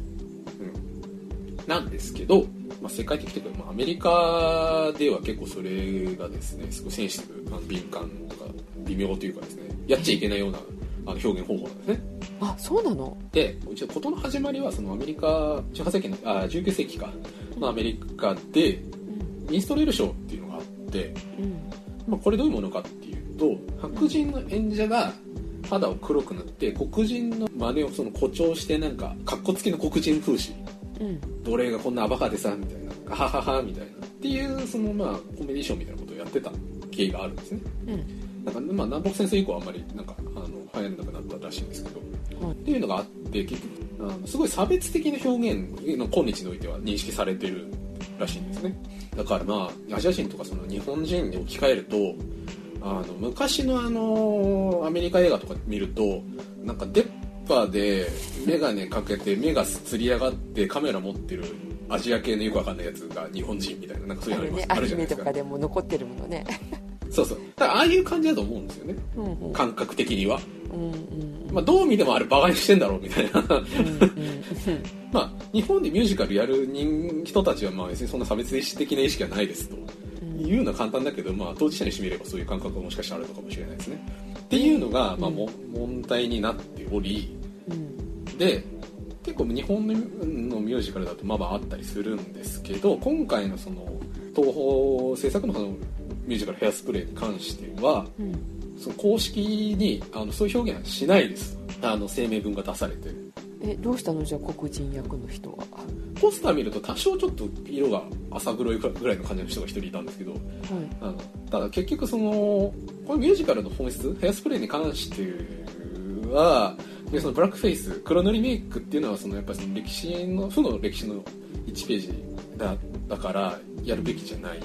なんですけど、まあ、世界的というか、まあ、アメリカでは結構それがですねすごいセンシティブあの敏感とか微妙というかですねやっちゃいけないようなあの表現方法なんですね。あそうなの？で一応事の始まりはそのアメリカ18世紀のあ19世紀か。のアメリカでうん。ミンストレールショーっていうのがあって、うん。まあ、これどういうものかっていうと白人の演者が肌を黒く塗って黒人の真似をその誇張してなんかかっこつきの黒人風刺。うん。奴隷がこんなアバカでさみたいな。ガハハハみたいな。っていうそのまあコメディションみたいなことをやってた経緯があるんですね。うん。なんかまあ南北戦争以降はあんまりなんかあの流行らなくなったらしいんですけど。はい。っていうのがあって結局あのすごい差別的な表現の今日においては認識されてるらしいんですね。だからまあアジア人とかその日本人に置き換えるとあの昔のあのアメリカ映画とか見るとなんか出っ歯で眼鏡かけて目がつり上がってカメラ持ってるアジア系のよくわかんないやつが日本人みたいななんかそういうのあります。ああるじゃないですか。ニメとかでも残ってるものねそうそう。だからああいう感じだと思うんですよね。うんうん。感覚的には、うんうんまあ、どう見てもあれバカにしてんだろうみたいな。[LAUGHS] まあ、日本でミュージカルやる人人たちはまあ別にそんな差別的な意識はないですと。うん。いうのは簡単だけど、まあ、当事者にしてみればそういう感覚がもしかしたらあるのかもしれないですね。っていうのが、まあ、も問題になっておりうん。で結構日本のミュージカルだとまあまああったりするんですけど今回のその東宝制作のそのミュージカル「ヘアスプレー」に関してはうん。その公式にあのそういう表現はしないです。あの声明文が出されてえどうしたの？じゃあ黒人役の人は？ポスター見ると多少ちょっと色が浅黒いぐらいの感じの人が一人いたんですけどはい。あのただ結局そのこのミュージカルの本質ヘアスプレーに関してはでそのブラックフェイス黒塗りメイクっていうのはそのやっぱりその歴史の負の歴史の1ページだだからやるべきじゃない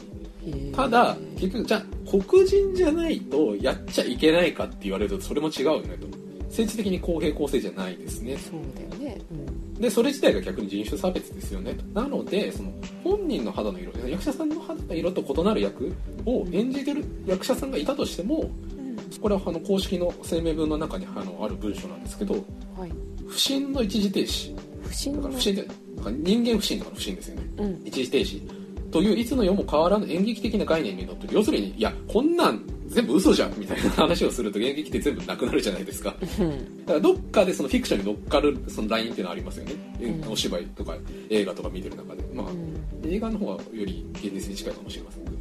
ただ結局じゃあ黒人じゃないとやっちゃいけないかって言われるとそれも違うよねと。政治的に公平公正じゃないですねそうだよね。うん。でそれ自体が逆に人種差別ですよねと。なのでその本人の肌の色役者さんの肌の色と異なる役を演じてる役者さんがいたとしてもうん。これはあの公式の声明文の中にあのある文書なんですけどはい。不審の一時停止。不審のだから不審って人間不信とかの不審ですよね。うん。一時停止といういつの世も変わらぬ演劇的な概念にのっとり要するにいやこんなん全部嘘じゃんみたいな話をすると演劇って全部なくなるじゃないですか。うん。だからどっかでそのフィクションに乗っかるそのラインっていうのはありますよね、うんお芝居とか映画とか見てる中で。まあ、うん。映画の方がより現実に近いかもしれませんけどっ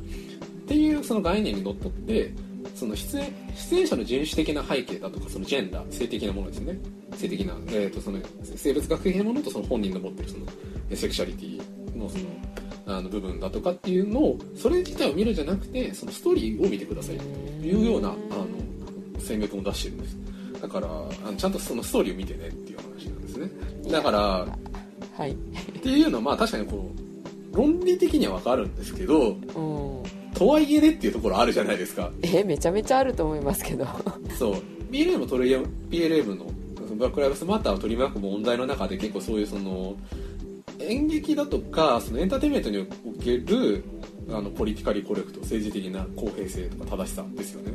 ていうその概念にのっとってその出演出演者の人種的な背景だとかそのジェンダー性的なものですよね。性的な、えー、とその生物学的なものとその本人の持ってるそのえセクシャリティのそのあの部分だとかっていうのをそれ自体を見るんじゃなくてそのストーリーを見てくださいというようなあの声明文を出してるんです。だからあのちゃんとそのストーリーを見てねっていう話なんですね。だからはい。っていうのはまあ確かにこう論理的にはわかるんですけどうんとはいえねっていうところあるじゃないですか。えめちゃめちゃあると思いますけど。そう。BLM もトレイ BLM のブラック・ライブスマターを取り巻く問題の中で結構そういうその演劇だとかそのエンターテインメントにおけるあのポリティカリコレクト政治的な公平性とか正しさですよね。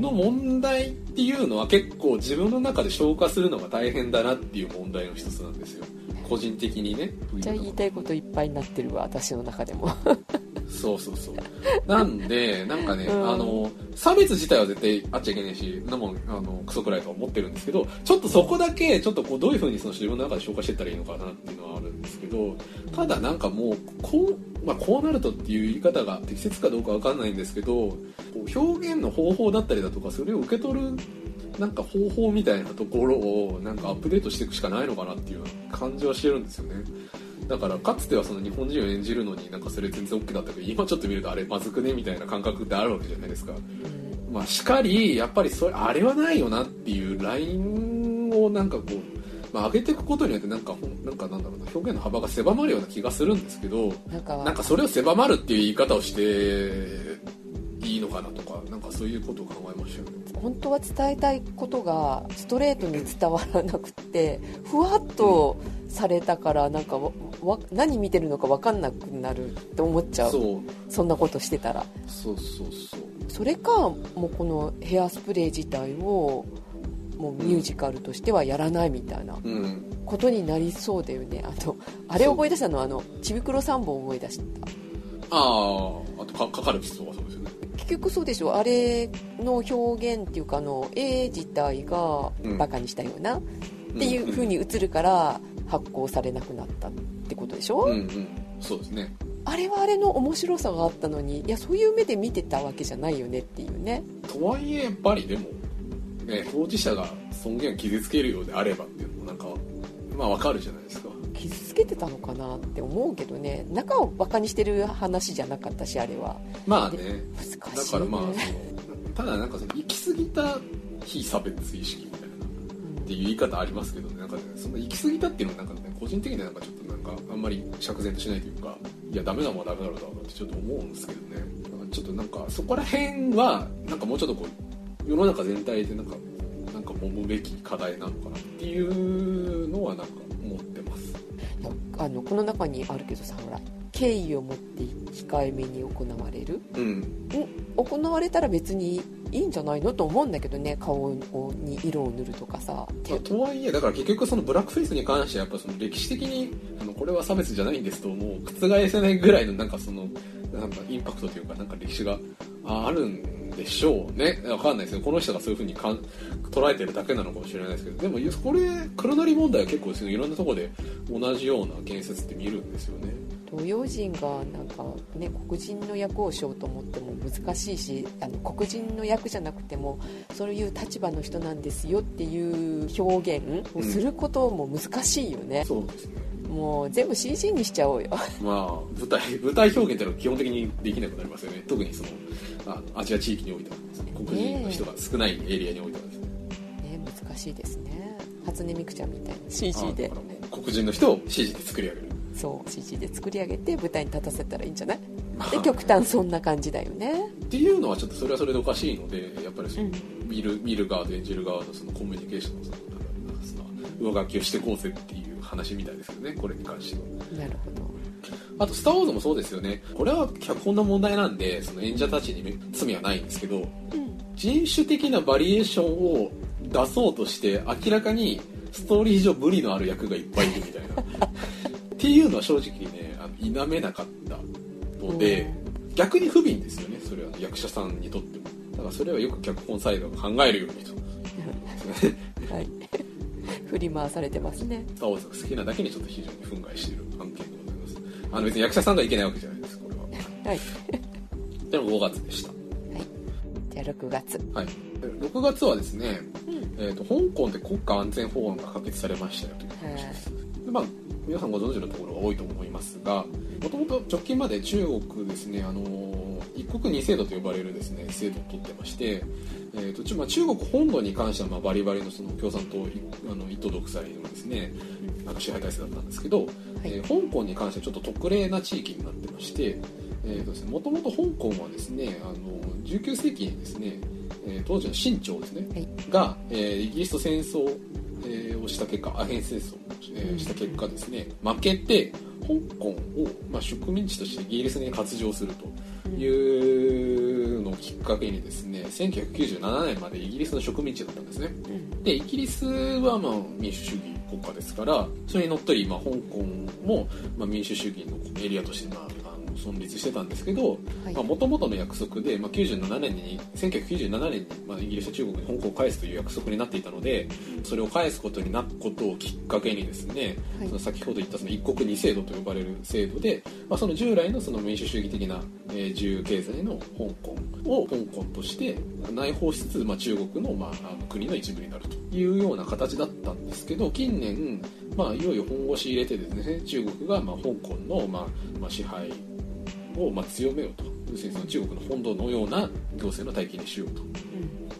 の問題っていうのは結構自分の中で消化するのが大変だなっていう問題の一つなんですよ。個人的にねじゃあ言いたいこといっぱいになってるわ私の中でもそうそうそう。なんでなんかね、うん。あの差別自体は絶対あっちゃいけないしなもんあのクソくらいとは思ってるんですけどちょっとそこだけちょっとこうどういうふうにその自分の中で消化していったらいいのかなっていうのはあるんですけどただなんかもうこう,、まあ、こうなるとっていう言い方が適切かどうかわかんないんですけどこう表現の方法だったりだとかそれを受け取るなんか方法みたいなところをなんかアップデートしていくしかないのかなっていう感じはしてるんですよねだからかつてはその日本人を演じるのになんかそれ全然 OK だったけど今ちょっと見るとあれまずくねみたいな感覚ってあるわけじゃないですか。まあしかりやっぱりそれあれはないよなっていうラインをなんかこう、まあ、上げていくことによってなんかなんかなんだろうな表現の幅が狭まるような気がするんですけどなんかそれを狭まるっていう言い方をしていいのかなとかなんかそういうことを考えましたよ。ね本当は伝えたいことがストレートに伝わらなくてふわっとされたからなんか何見てるのか分かんなくなるって思っちゃう。そう。そんなことしてたら。そうそうそう。それかもうこのヘアスプレー自体をもうミュージカルとしてはやらないみたいなうん。ことになりそうだよね。あとあれ思い出したのはあのちびくろ3本思い出した。あああとかかかる人はそうですよね結局そうでしょあれの表現っていうかあの絵自体がうん。バカにしたような、っていう風に映るから発行されなくなったってことでしょ、うんうん。そうですね。あれはあれの面白さがあったのにいやそういう目で見てたわけじゃないよねっていうね。とはいえやっぱりでもね当事者が尊厳を傷つけるようであればっていうのもなんかまあわかるじゃないですか傷つけてたのかなって思うけどね。中をバカにしてる話じゃなかったしあれは。まあね。難しい、ね、だからまあそのただなんかその行き過ぎた非差別意識みたいなっていう言い方ありますけどね。なんかねその行き過ぎたっていうのはなんかね個人的にはなんかちょっとなんかあんまり釈然としないというかいやダメなもんはダメなのだろうなってちょっと思うんですけどね。ちょっとなんかそこら辺はなんかもうちょっとこう世の中全体でなんかなんか揉むべき課題なのかなっていうのはなんかあのこの中にあるけどさほら敬意を持って控えめに行われる。うん。行われたら別にいいんじゃないのと思うんだけどね顔に色を塗るとかさ。まあ、とはいえだから結局そのブラックフェイスに関してはやっぱその歴史的にあのこれは差別じゃないんですともう覆せないぐらいのなんかそのなんかインパクトというかなんか歴史があるんでしょうね。わかんないですね。この人がそういうふうにかん捉えてるだけなのかもしれないですけど。でもこれ黒塗り問題は結構ですね。いろんなとこで同じような言説って見るんですよね。東洋人がなんかね黒人の役をしようと思っても難しいしあの黒人の役じゃなくてもそういう立場の人なんですよっていう表現をすることも難しいよね、そうですね。もう全部 CG にしちゃおうよ。まあ舞台舞台表現っていうのは基本的にできなくなりますよね。特にそのあのアジア地域においては黒人の人が少ないエリアにおいてはですね。ね難しいですね。初音ミクちゃんみたいな。CG で。黒人の人を CG で作り上げるそう CG で作り上げて舞台に立たせたらいいんじゃない？まあ。で極端そんな感じだよね。っていうのはちょっとそれはそれでおかしいのでやっぱりその、うん。見る見る側と演じる側のそのコミュニケーションのその上書きをしていこうぜっていう話みたいですよねこれに関しては。なるほど。あと「スター・ウォーズ」もそうですよね。これは脚本の問題なんでその演者たちに罪はないんですけどうん。人種的なバリエーションを出そうとして明らかにストーリー上無理のある役がいっぱいいるみたいな [LAUGHS] っていうのは正直ねあの否めなかったので、逆に不憫ですよねそれは役者さんにとっても。だからそれはよく脚本サイドが考えるようにと。[LAUGHS] はい。[LAUGHS] 振り回されてますね。スター・ウォーズが好きなだけにちょっと非常に憤慨している案件でございます。あの別に役者さんがいけないわけじゃないですこれは。はい。[LAUGHS] でも5月でした。じゃあ6月。はい。6月はですね、うん。えー、と香港で国家安全法案が可決されましたよという話です、でまあ、皆さんご存知のところが多いと思いますがもともと直近まで中国ですね、あのー一国二制度と呼ばれるですね制度を取ってまして、えーとちまあ、中国本土に関してはまあバリバリのその共産党いあの一党独裁のですね支配体制だったんですけど、えー香港に関してはちょっと特例な地域になってましてもともと香港はですねあの19世紀にですね、えー当時の清朝ですね、はい。が、えーイギリスと戦争、えーをした結果アヘン戦争を、えーした結果ですね。負けて香港を、まあ、植民地としてイギリスに割譲するというのをきっかけにですね1997年までイギリスの植民地だったんですね。うん。でイギリスはまあ民主主義国家ですからそれにのっとり、まあ、香港も、まあ、民主主義のエリアとして、まあ、存立してたんですけどはい。もともとの約束で、まあ、97年に1997年に、まあ、イギリスと中国に香港を返すという約束になっていたのでそれを返すことになったことをきっかけにですね、はい。その先ほど言ったその一国二制度と呼ばれる制度で、まあ、その従来のその民主主義的な、えー自由経済の香港を香港として内包しつつ、まあ、中国の,、まあ、国の一部になるというような形だったんですけど近年、まあ、いよいよ本腰入れてですね中国が、まあ、香港の、まあまあ、支配をまあ強めようと。要すの中国の本土のような行政の体系にしようと。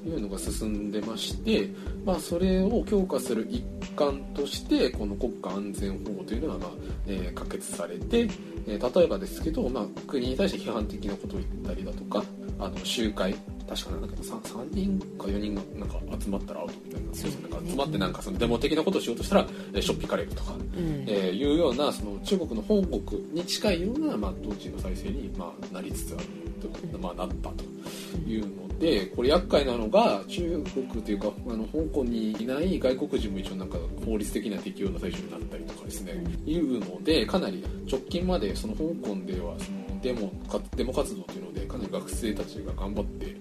いうのが進んでまして、まあ、それを強化する一環としてこの国家安全法というのが、まあえー可決されて、えー例えばですけど、まあ、国に対して批判的なことを言ったりだとかあの集会確かなんか 3, 3人か4人がなんか集まったらアウト。みたいなそうなんか集まってなんかそのデモ的なことをしようとしたら、えーしょっぴかれるとか、うんえーいうようなその中国の本国に近いような、まあ、統治の再生に、まあ、なりつつあると、まあ、なったというのでこれ厄介なのが中国というかあの香港にいない外国人も一応なんか法律的な適用の対象になったりとかですねいうのでかなり直近までその香港ではそのデモデモ活動というのでかなり学生たちが頑張って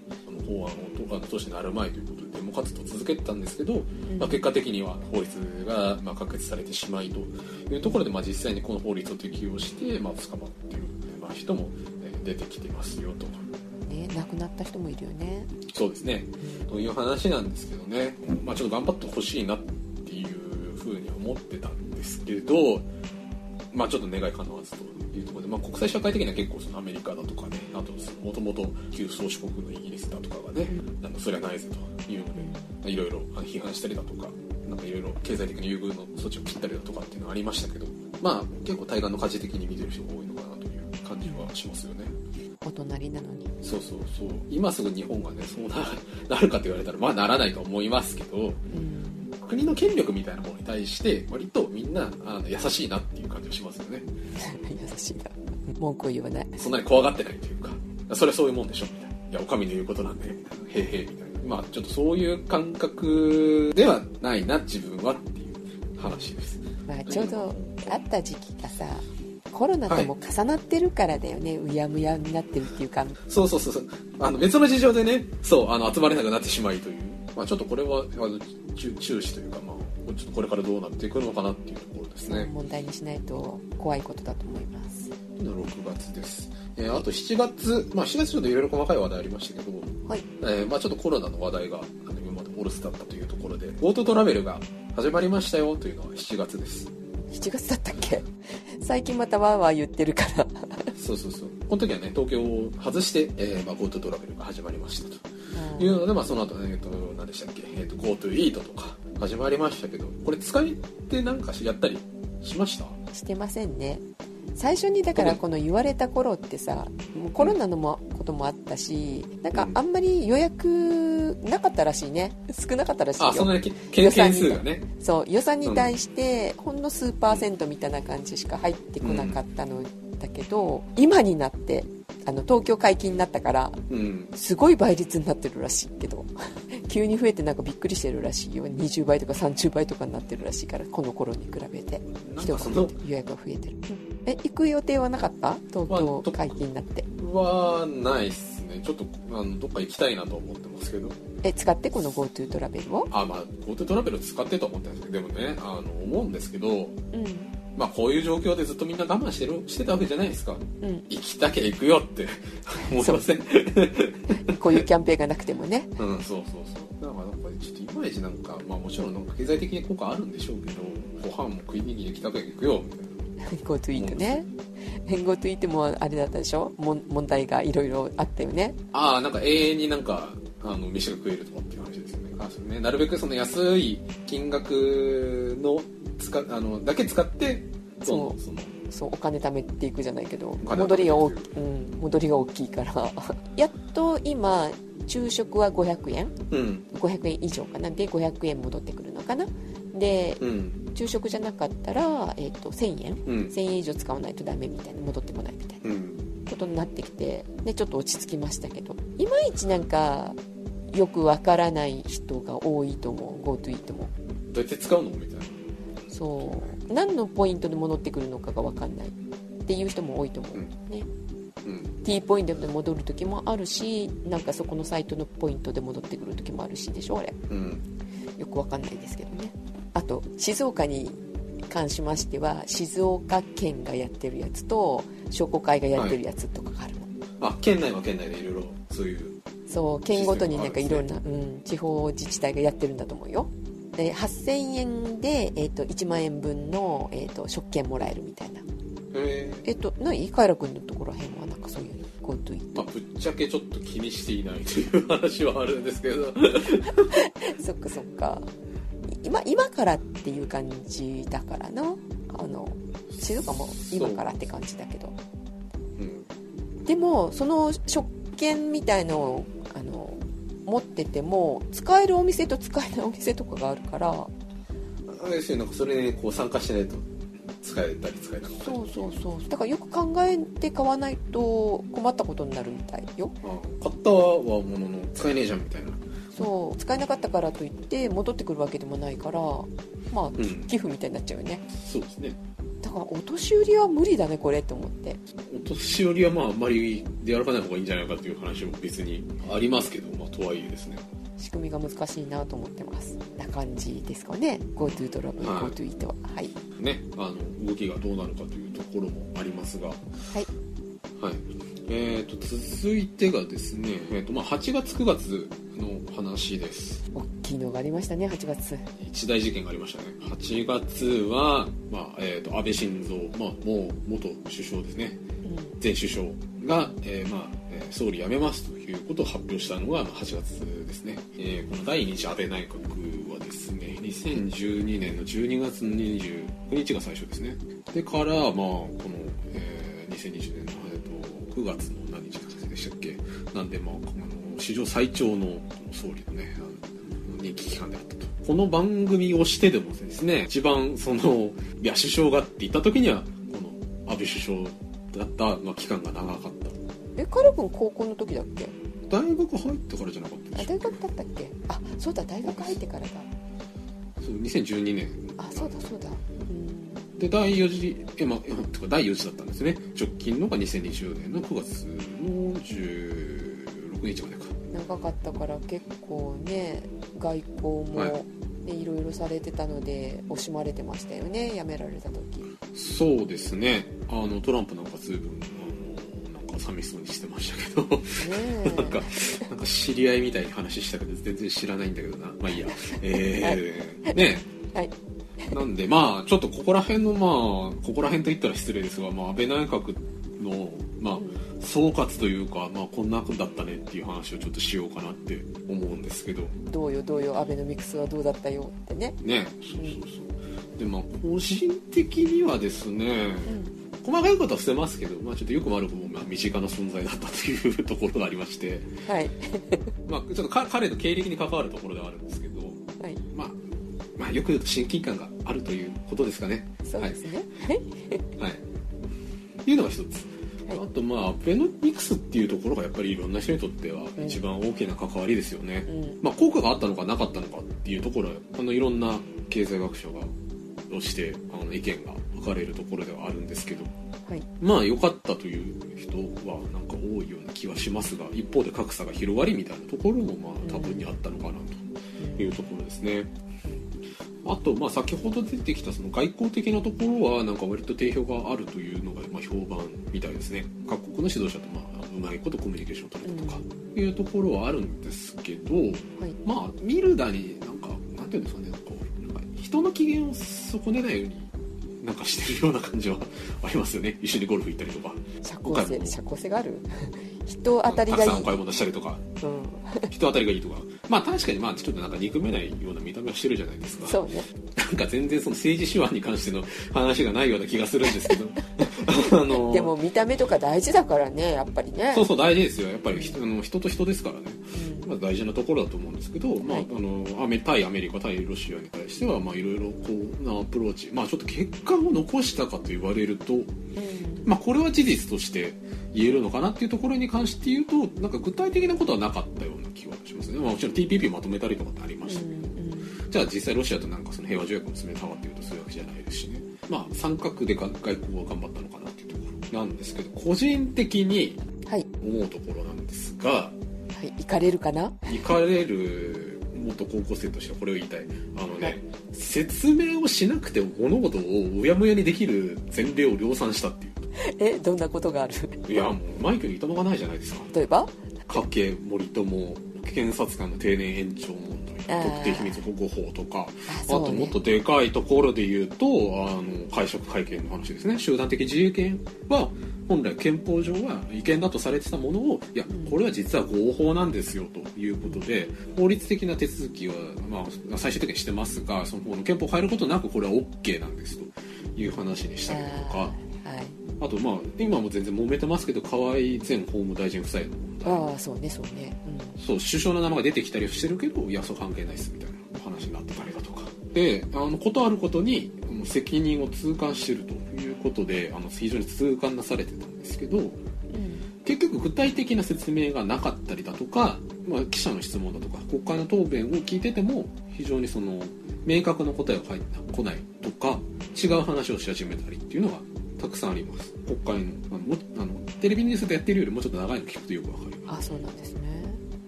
法案をとあの都市になる前ということでデモ活動を続けてたんですけど、まあ、結果的には法律がまあ可決されてしまいというところで、まあ、実際にこの法律を適用して、まあ、捕まっている、まあ、人もえー出てきてますよと。ね亡くなった人もいるよね。そうですね。という話なんですけどね、まあ、ちょっと頑張ってほしいなっていうふうに思ってたんですけど、まあ、ちょっと願いかなわずというところで、まあ、国際社会的には結構そのアメリカだとかね、あともともと旧宗主国のイギリスだとかがね、あのそれはないぜというので、いろいろ批判したりだとか、なんかいろいろ経済的に優遇の措置を切ったりだとかっていうのがありましたけど、まあ、結構対岸の火事的に見てる人が多いのかなという感じはしますよね。お隣なのに。そうそうそう。今すぐ日本がねそうななるかと言われたらまあならないと思いますけどうん国の権力みたいなものに対して割とみんなあの優しいなっていう感じがしますよね。優しいな。文句を言わない。そんなに怖がってないというかそれはそういうもんでしょみたいな。いやお上の言うことなんでみたいなへいへいみたいな。まあちょっとそういう感覚ではないな自分はっていう話です。まあ、ちょうどあった時期がさコロナとも重なってるからだよね、うやむやになってるっていうか。そうそうそうそう。あの別の事情でねそうあの集まれなくなってしまいという、まあ、ちょっとこれはあの注注視というか、まあ、ちょっとこれからどうなっていくのかなっていうところですね、問題にしないと怖いことだと思います。の6月です、えーあと7月、まあ、7月ちょっといろいろ細かい話題ありましたけど、はい。えーまあ、ちょっとコロナの話題があの今までお留守だったというところで GoTo トラベルが始まりましたよというのは7月です。7月だったっけ？最近またわーわー言ってるから。そうそうそう。この時はね東京を外して、えーまあ、GoTo トラベルが始まりましたというので、まあ、その後、えー、と何でしたっけ、えー、と GoTo イートとか始まりましたけどこれ使いってなんかしやったりしました？してませんね。最初にだからこの言われた頃ってさもうコロナのもこともあったしなんかあんまり予約なかったらしいね。少なかったらしいよ。あそんなに件数がね。そう予算に対してほんの数パーセントみたいな感じしか入ってこなかったのだけど、今になってあの東京解禁になったからうん。すごい倍率になってるらしいけど [LAUGHS] 急に増えてなんかびっくりしてるらしいよ。20倍とか30倍とかになってるらしいからこの頃に比べて。人が増えて予約が増えてる。え行く予定はなかった？東まあ京解禁になって。はないっすね。ちょっとあのどっか行きたいなと思ってますけど。え使って？この GoTo トラベルを？あまあ GoTo トラベル使ってと思ってるんですけど。でもねあの思うんですけどうんまあこういう状況でずっとみんな我慢してるしてたわけじゃないですか。うん。行きたきゃ行くよって。[LAUGHS] 思いません？こういうキャンペーンがなくてもね。[LAUGHS] うんそうそうそう。だからなんかちょっといまいちなんかまあもちろんなんか経済的に効果あるんでしょうけどご飯も食いに行きたきゃ行くよ。みたいな GoTo イートね。GoTo イートもあれだったでしょ？もん問題がいろいろあったよね。ああなんか永遠になんかあの飯が食えるとかっていう話ですよね。ねなるべくその安い金額の使あのだけ使ってどんどんその。そうお金貯めていくじゃないけど戻りが大,、貯めていうん、戻りが大きいから。[LAUGHS] やっと今昼食は500円。うん。500円以上かな。で500円戻ってくるのかな。でうん。昼食じゃなかったら、えー、と1000円。うん。1000円以上使わないとダメみたいな。戻ってこないみたいな。うん。ことになってきて。でちょっと落ち着きましたけど。いまいちなんかよくわからない人が多いと思う。GoTo イートもどうやって使うの？みたいなそう。何のポイントで戻ってくるのかがわかんないっていう人も多いと思う、うん。ねうん。T ポイントで戻る時もあるしなんかそこのサイトのポイントで戻ってくる時もあるしでしょあれ。うん。よくわかんないですけどね。あと静岡に関しましては静岡県がやってるやつと商工会がやってるやつとかがあるの、あ県内は県内でいろいろそういうそう県ごとになんかいろんシな、うん、地方自治体がやってるんだと思うよで8000円で、えー、と1万円分の、えー、と食券もらえるみたいな。へえ。えっとないカイラ君のところらへんはなんかそういうの？GoTo イーまあ、ぶっちゃけちょっと気にしていないという話はあるんですけど。[LAUGHS] そっかそっか。今今からっていう感じだからな。あの静岡も今からって感じだけど。うん。でもその食券みたいのをあの持ってても使えるお店と使えないお店とかがあるから。あれですよなんかそれにこう参加しないと使えたり使えなかったり。そうそうそう。だからよく考えて買わないと困ったことになるみたいよ。あ買ったはものの使えねえじゃんみたいな。そう。使えなかったからといって戻ってくるわけでもないからまあん。寄付みたいになっちゃうよね。そうですねだからお年寄りは無理だねこれって思って。お年寄りはまああんまり出歩かない方がいいんじゃないかという話も別にありますけど、まあ、とはいえですね。仕組みが難しいなと思ってます。な感じですかね。GoTo トラベルはい。GoTo イートは。はい。ねあの動きがどうなるかというところもありますが。はい。はいえー、と続いてがですね、えーとまあ、8月9月の話です。大きいのがありましたね8月。一大事件がありましたね。8月は、まあえー、と安倍晋三、まあ、もう元首相ですね。うん。前首相が、えーまあえー総理辞めますということを発表したのがまあ8月ですね、えーこの第2次安倍内閣はですね2012年の12月の29日が最初ですね。でからまあこの、えー2020年の、9月の何日でしたっけ？なんでまああの史上最長の総理のね任期期間であったと。この番組をしてでもですね一番そのいや首相がって言った時にはこの安倍首相だった、まあ、期間が長かった。えカル君高校の時だっけ？大学入ってからじゃなかったあ大学だったっけ？あそうだ大学入ってからだ。ょそう2012年。あそうだそうだ。うんで第4次えまあえ第4次だったんですね。直近のが2020年の9月の16日までか。長かったから結構ね外交も、はい。ねいろいろされてたので惜しまれてましたよね辞められた時。そうですね。あのトランプなんか随分あのなんか寂しそうにしてましたけど。ね [LAUGHS] なんかなんか知り合いみたいに話したけど全然知らないんだけどな。まあいいや。えー、ねえ。はいなんでまあちょっとここら辺のまあここら辺と言ったら失礼ですが、まあ、安倍内閣のまあ総括というか、まあ、こんなだったねっていう話をちょっとしようかなって思うんですけど。どうよどうよアベノミクスはどうだったよってねねそうそうそうでまあ個人的にはですねうん。細かいことは捨てますけど、まあ、ちょっとよくも悪くもまあ身近な存在だったというところがありまして、はい。まあ、ちょっとか彼の経歴に関わるところではあるんですけど、まあよく言うと親近感があるということですかね。そうですねはいはい。いうのが一つ。はいあとまあアベノミクスっていうところがやっぱりいろんな人にとってはうん一番大きな関わりですよね。うんまあ効果があったのかなかったのかっていうところはあのいろんな経済学者がとしてあの意見が分かれるところではあるんですけどはいまあ良かったという人はなんか多いような気はしますが一方で格差が広がりみたいなところもまあ多分にあったのかなというところですね。あと、まあ、先ほど出てきたその外交的なところはなんか割と定評があるというのがまあ評判みたいですね。各国の指導者とまあうまいことコミュニケーションを取れたとかいうところはあるんですけど、はい。まあ見るだになんかなんていうんですかねこうなんか人の機嫌を損ねないようになんかしてるような感じはありますよね一緒にゴルフ行ったりとか社交性社交性がある人当たりがいい。たくさんお買い物したりとか。うん。人当たりがいいとか。まあ確かにまあちょっとなんか憎めないような見た目はしてるじゃないですか。そうね。なんか全然その政治手腕に関しての話がないような気がするんですけど。[LAUGHS] あのでも見た目とか大事だからねやっぱりね。そうそう大事ですよ。やっぱり人あの人と人ですからね、うん。まあ、大事なところだと思うんですけど、まあはい。あのアメ対アメリカ対ロシアに対してはまあいろいろこうなアプローチ。まあちょっと結果を残したかと言われるとうん。まあこれは事実として言えるのかなっていうところに関して言うとなんか具体的なことはなかったような気はしますね、まあ、もちろん TPP まとめたりとかってありました。けど、じゃあ実際ロシアとなんかその平和条約を結めたかっていうとそういうわけじゃないですしね。まあ三角でが外交は頑張ったのかなっていうところなんですけど個人的にはい。思うところなんですがはい。行かれるかな？行かれる元高校生としてはこれを言いたい。あのね、はい。説明をしなくても物事をうやむやにできる前例を量産したっていう [LAUGHS] えどんなことがある？いやもうマイケルいたまがないじゃないですか。例えば？加計森友検察官の定年延長問題特定秘密保護法とかあともっとでかいところで言うとあの解釈会見の話ですね。集団的自由権は本来憲法上は違憲だとされてたものをいやこれは実は合法なんですよということで法律的な手続きは、まあ、最終的にしてますがその憲法を変えることなくこれは OK なんですという話にしたりとか。はいあとまあ今も全然揉めてますけど河合前法務大臣夫妻の問題。ああそうねそうね。そう首相の名前が出てきたりしてるけどいやそう関係ないっすみたいなお話になってたりだとか。であのことあることに責任を痛感してるということであの非常に痛感なされてたんですけどうん。うん結局具体的な説明がなかったりだとか、まあ、記者の質問だとか国会の答弁を聞いてても非常にその明確な答えが返ってこないとか違う話をし始めたりっていうのがたくさんあります。国会の。あのもあのテレビニュースでやってるよりもうちょっと長いの聞くとよくわかりますあそうなんですね。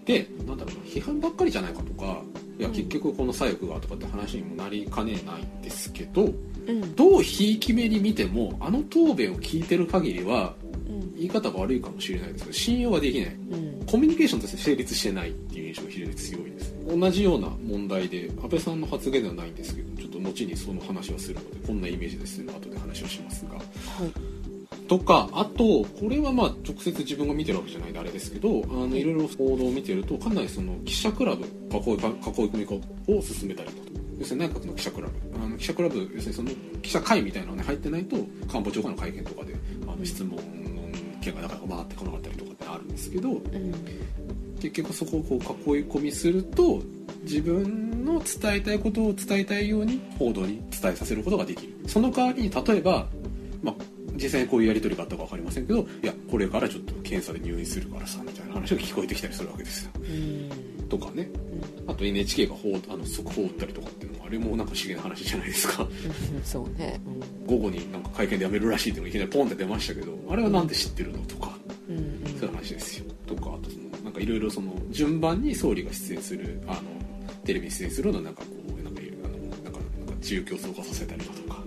でなんだろうな批判ばっかりじゃないかとかいやうん。結局この左翼がとかって話にもなりかねないんですけどうん。どうひいき目に見てもあの答弁を聞いてる限りはうん。言い方が悪いかもしれないですけど信用はできない。うん。コミュニケーションとして成立してないっていう印象が非常に強いで。す同じような問題で安倍さんの発言ではないんですけどちょっと後にその話はするのでこんなイメージです。の後で話をしますが。はい。とかあとこれはまあ直接自分が見てるわけじゃないんであれですけどあのい。ろいろ報道を見てるとかなりその記者クラブ囲い込み化を進めたりだと要するに内閣の記者クラブ。あの記者クラブ要するにその記者会みたいなのに入ってないと官房長官の会見とかであの質問の件がなかなか回ってこなかったりとかってあるんですけどうん結局そこをこう囲い込みすると自分の伝えたいことを伝えたいように報道に伝えさせることができる。その代わりに例えば、まあ、実際にこういうやり取りがあったか分かりませんけどいやこれからちょっと検査で入院するからさみたいな話が聞こえてきたりするわけですよ。うん。とかね。あと NHK が報あの速報を打ったりとかっていうのもあれもなんか不思議な話じゃないですか。うんそうね。午後になんか会見で辞めるらしいっていうのがいきなりポンって出ましたけどあれはなんで知ってるのとかうんうん。そういう話ですよ。とかあとそのなんかいろいろその順番に総理が出演するあのテレビに出演するのをなんかこうなんかいろいろあのなんかなんか自由競争化させたりだとか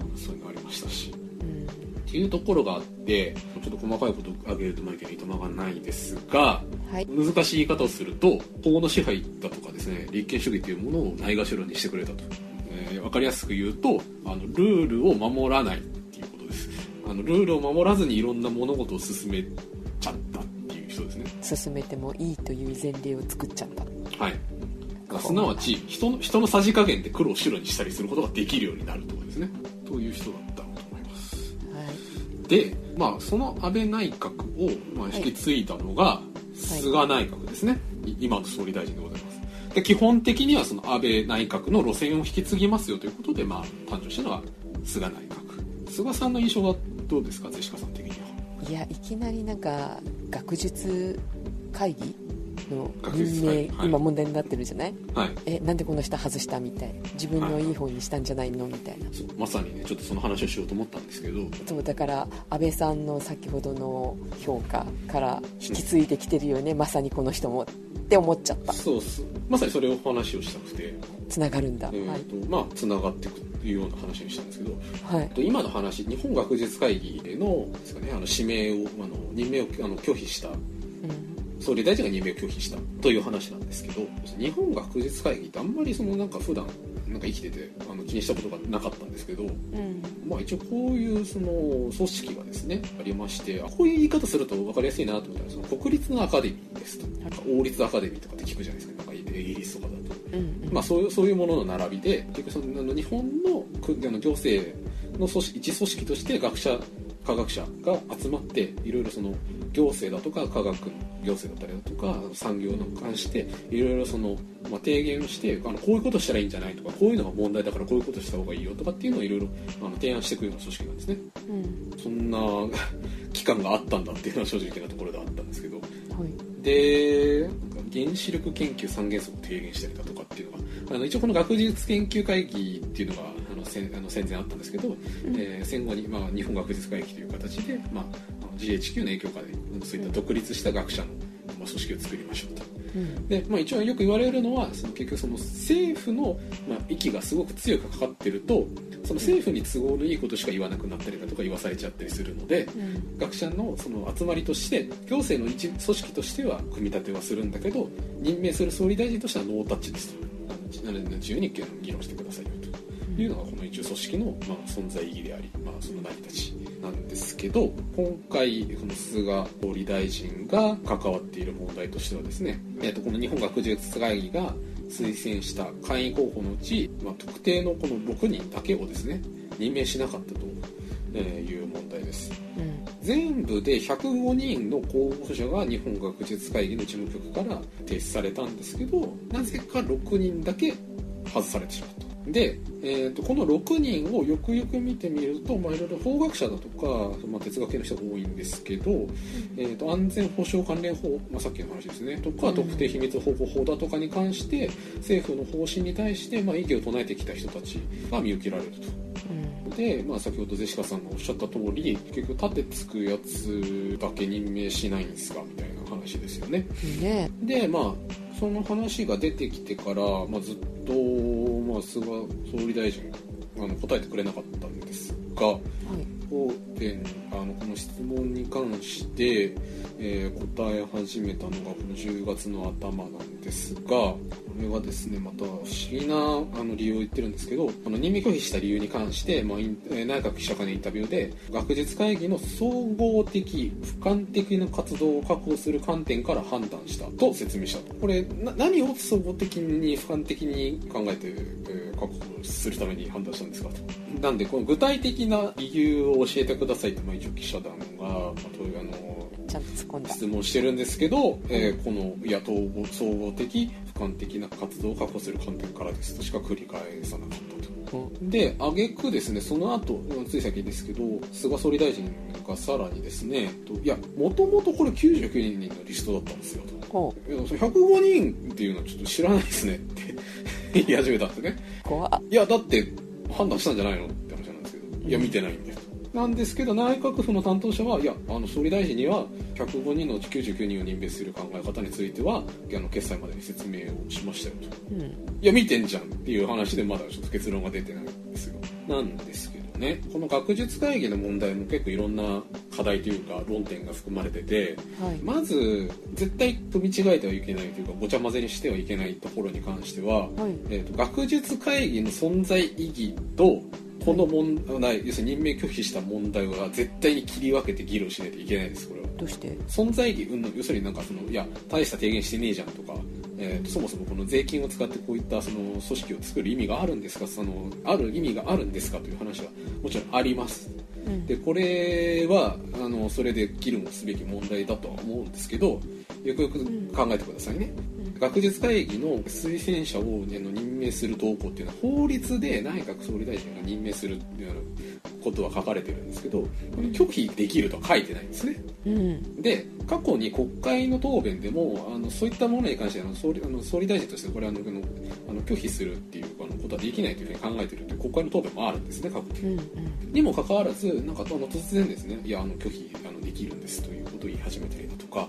あのそういうのありましたし。うん。っていうところがあってちょっと細かいことを挙げるとマイケルにとまがないですがはい。難しい言い方をすると法の支配だとかですね立憲主義というものをないがしろにしてくれたと、えー、分かりやすく言うとあのルールを守らないっていうことです。あのルールを守らずにいろんな物事を進め進めてもいいという前例を作っちゃった。はい。すなわち人の人のさじ加減で黒を白にしたりすることができるようになるとかですね。という人だったと思います。はい。でまあその安倍内閣を、まあ、引き継いだのが菅内閣ですね、い今の総理大臣でございます。で基本的にはその安倍内閣の路線を引き継ぎますよということで、まあ、誕生したのが菅内閣。菅さんの印象はどうですかゼシカさん的には。いやいきなりなんか学術会議の任命、はい。今問題になってるじゃない？はい。えなんでこの人外したみたい？自分のいい方にしたんじゃないの？みたいな。そうまさにねちょっとその話をしようと思ったんですけど。そうだから安倍さんの先ほどの評価から引き継いできてるよね、まさにこの人もって思っちゃった。そうそう。まさにそれをお話をしたくて、つながるんだ、えーとまあつながっていくというような話にしたんですけど。はい。今の話日本学術会議でのですか、ね、あの指名をあの任命をあの拒否したうん総理大臣が任命を拒否したという話なんですけど日本学術会議ってあんまりそのなんか普段なんか生きててあの気にしたことがなかったんですけど、うん。まあ、一応こういうその組織がですねありましてあこういう言い方すると分かりやすいなと思ったらその国立のアカデミーですと。なんか王立アカデミーとかって聞くじゃないですか。なんかイギリスとかだと。うんうん。まあ、そういうそういうものの並びで結局その日本の行政の組織一組織として学者科学者が集まっていろいろその行政だとか科学の行政だったりだとか産業に関していろいろその、まあ、提言をしてあのこういうことしたらいいんじゃないとかこういうのが問題だからこういうことした方がいいよとかっていうのをいろいろ提案していくような組織なんですね。うん。そんな機関があったんだっていうのは正直なところではあったんですけど。はい。で原子力研究三原則を提言したりだとかっていうのがあの一応この学術研究会議っていうのが戦あの戦前あったんですけど、えー戦後に、まあ、日本学術会議という形で、まあ、GHQ の影響下でそういった独立した学者のまあ、組織を作りましょうと。うん。で、まあ、一応よく言われるのはその結局その政府の、まあ、息がすごく強くかかってるとその政府に都合のいいことしか言わなくなったりだとか言わされちゃったりするのでうん。学者のその集まりとして行政の一組織としては組み立てはするんだけど任命する総理大臣としてはノータッチですと。あの自由に議論してくださいよというのがこの一応組織の、まあ、存在意義であり、まあ、その成り立ちなんですけど今回この菅総理大臣が関わっている問題としてはですね、えー、とこの日本学術会議が推薦した会員候補のうち、まあ、特定のこの6人だけをですね任命しなかったという問題です。うん全部で105人の候補者が日本学術会議の事務局から提出されたんですけどなぜか6人だけ外されてしまった。で、えー、とこの6人をよくよく見てみると、まあ、いろいろ法学者だとか、まあ、哲学系の人が多いんですけど、えー、と安全保障関連法、まあ、さっきの話ですね。とかうん。特定秘密保護法だとかに関して政府の方針に対して、まあ、意見を唱えてきた人たちが見受けられると。うん。で、まあ、先ほどゼシカさんがおっしゃった通り結局盾つくやつだけ任命しないんですかみたいな話ですよね。ね。でまあその話が出てきてから、まあ、ずっと、まあ、菅総理大臣あの答えてくれなかったんですがはい。あのこの質問に関して、えー答え始めたのがこの10月の頭なんですがこれはですねまた不思議なあの理由を言ってるんですけどこの任命拒否した理由に関して、まあ、内閣記者会のインタビューで学術会議の総合的俯瞰的な活動を確保する観点から判断したと説明した。とこれな何を総合的に俯瞰的に考えて、えー確保するために判断したんですかと。なんでこの具体的な理由を教えてくださいって、まあ、一応記者団が、まあ、というあのちゃんと突っ込んだ。質問してるんですけど、えーこの野党総合的俯瞰的な活動を確保する観点からですとしか繰り返さなかったと。うんで挙句ですねその後つい先ですけど菅総理大臣がさらにですねといやもともとこれ99人のリストだったんですよと。ほいやそれ105人っていうのはちょっと知らないですねって [LAUGHS] 言い始めたんですねいやだって判断したんじゃないのって話なんですけどいや見てないんだよなんですけど内閣府の担当者はいやあの総理大臣には105人のうち99人を任命する考え方についてはあの決裁までに説明をしましたよと。うん。いや見てんじゃんっていう話でまだちょっと結論が出てないんですよ。なんですけどね。この学術会議の問題も結構いろんな課題というか論点が含まれててはい。まず絶対組み違えてはいけないというかごちゃ混ぜにしてはいけないところに関しては、はい。えー、と学術会議の存在意義とこの問題、要するに任命拒否した問題は絶対に切り分けて議論しないといけないですこれは。どうして？存在意義うん要するになんかそのいや大した提言してねえじゃんとか、えーとそもそもこの税金を使ってこういったその組織を作る意味があるんですかそのある意味があるんですかという話はもちろんあります。うん。でこれはあのそれで議論すべき問題だとは思うんですけどよくよく考えてくださいね、学術会議の推薦者を、ね、の任命する動向っていうのは法律で内閣総理大臣が任命するっていうことは書かれてるんですけど拒否できるとは書いてないんですね。うん。で過去に国会の答弁でもあのそういったものに関してあの総理あの総理大臣としてこれはあのあの拒否するっていうあのことはできないというふうに考えてるという国会の答弁もあるんですね過去に。うんうん。にもかかわらずなんかあの突然ですねいやあの拒否あのできるんですということを言い始めたりだとか、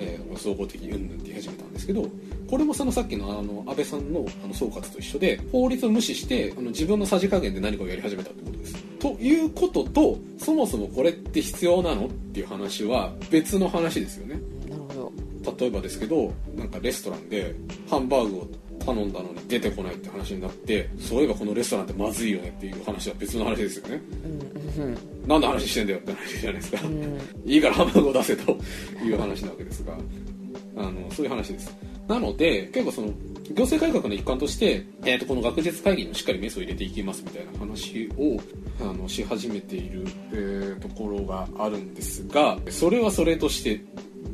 えー総合的にうんぬんって言い始めたんですけどこれもそのさっきのあの安倍さんのあの総括と一緒で法律を無視してあの自分のさじ加減で何かをやり始めたってことです。ということとそもそもこれって必要なのっていう話は別の話ですよね。例えばですけどなんかレストランでハンバーグを頼んだのに出てこないって話になってそういえばこのレストランってまずいよねっていう話は別の話ですよね。うんうん何の話してんだよって話じゃないですか、うん。いいからハンバーグを出せという話なわけですがあのそういう話です。なので結構その行政改革の一環として、えー、とこの学術会議にもしっかりメスを入れていきますみたいな話をあのし始めている、えーところがあるんですがそれはそれとして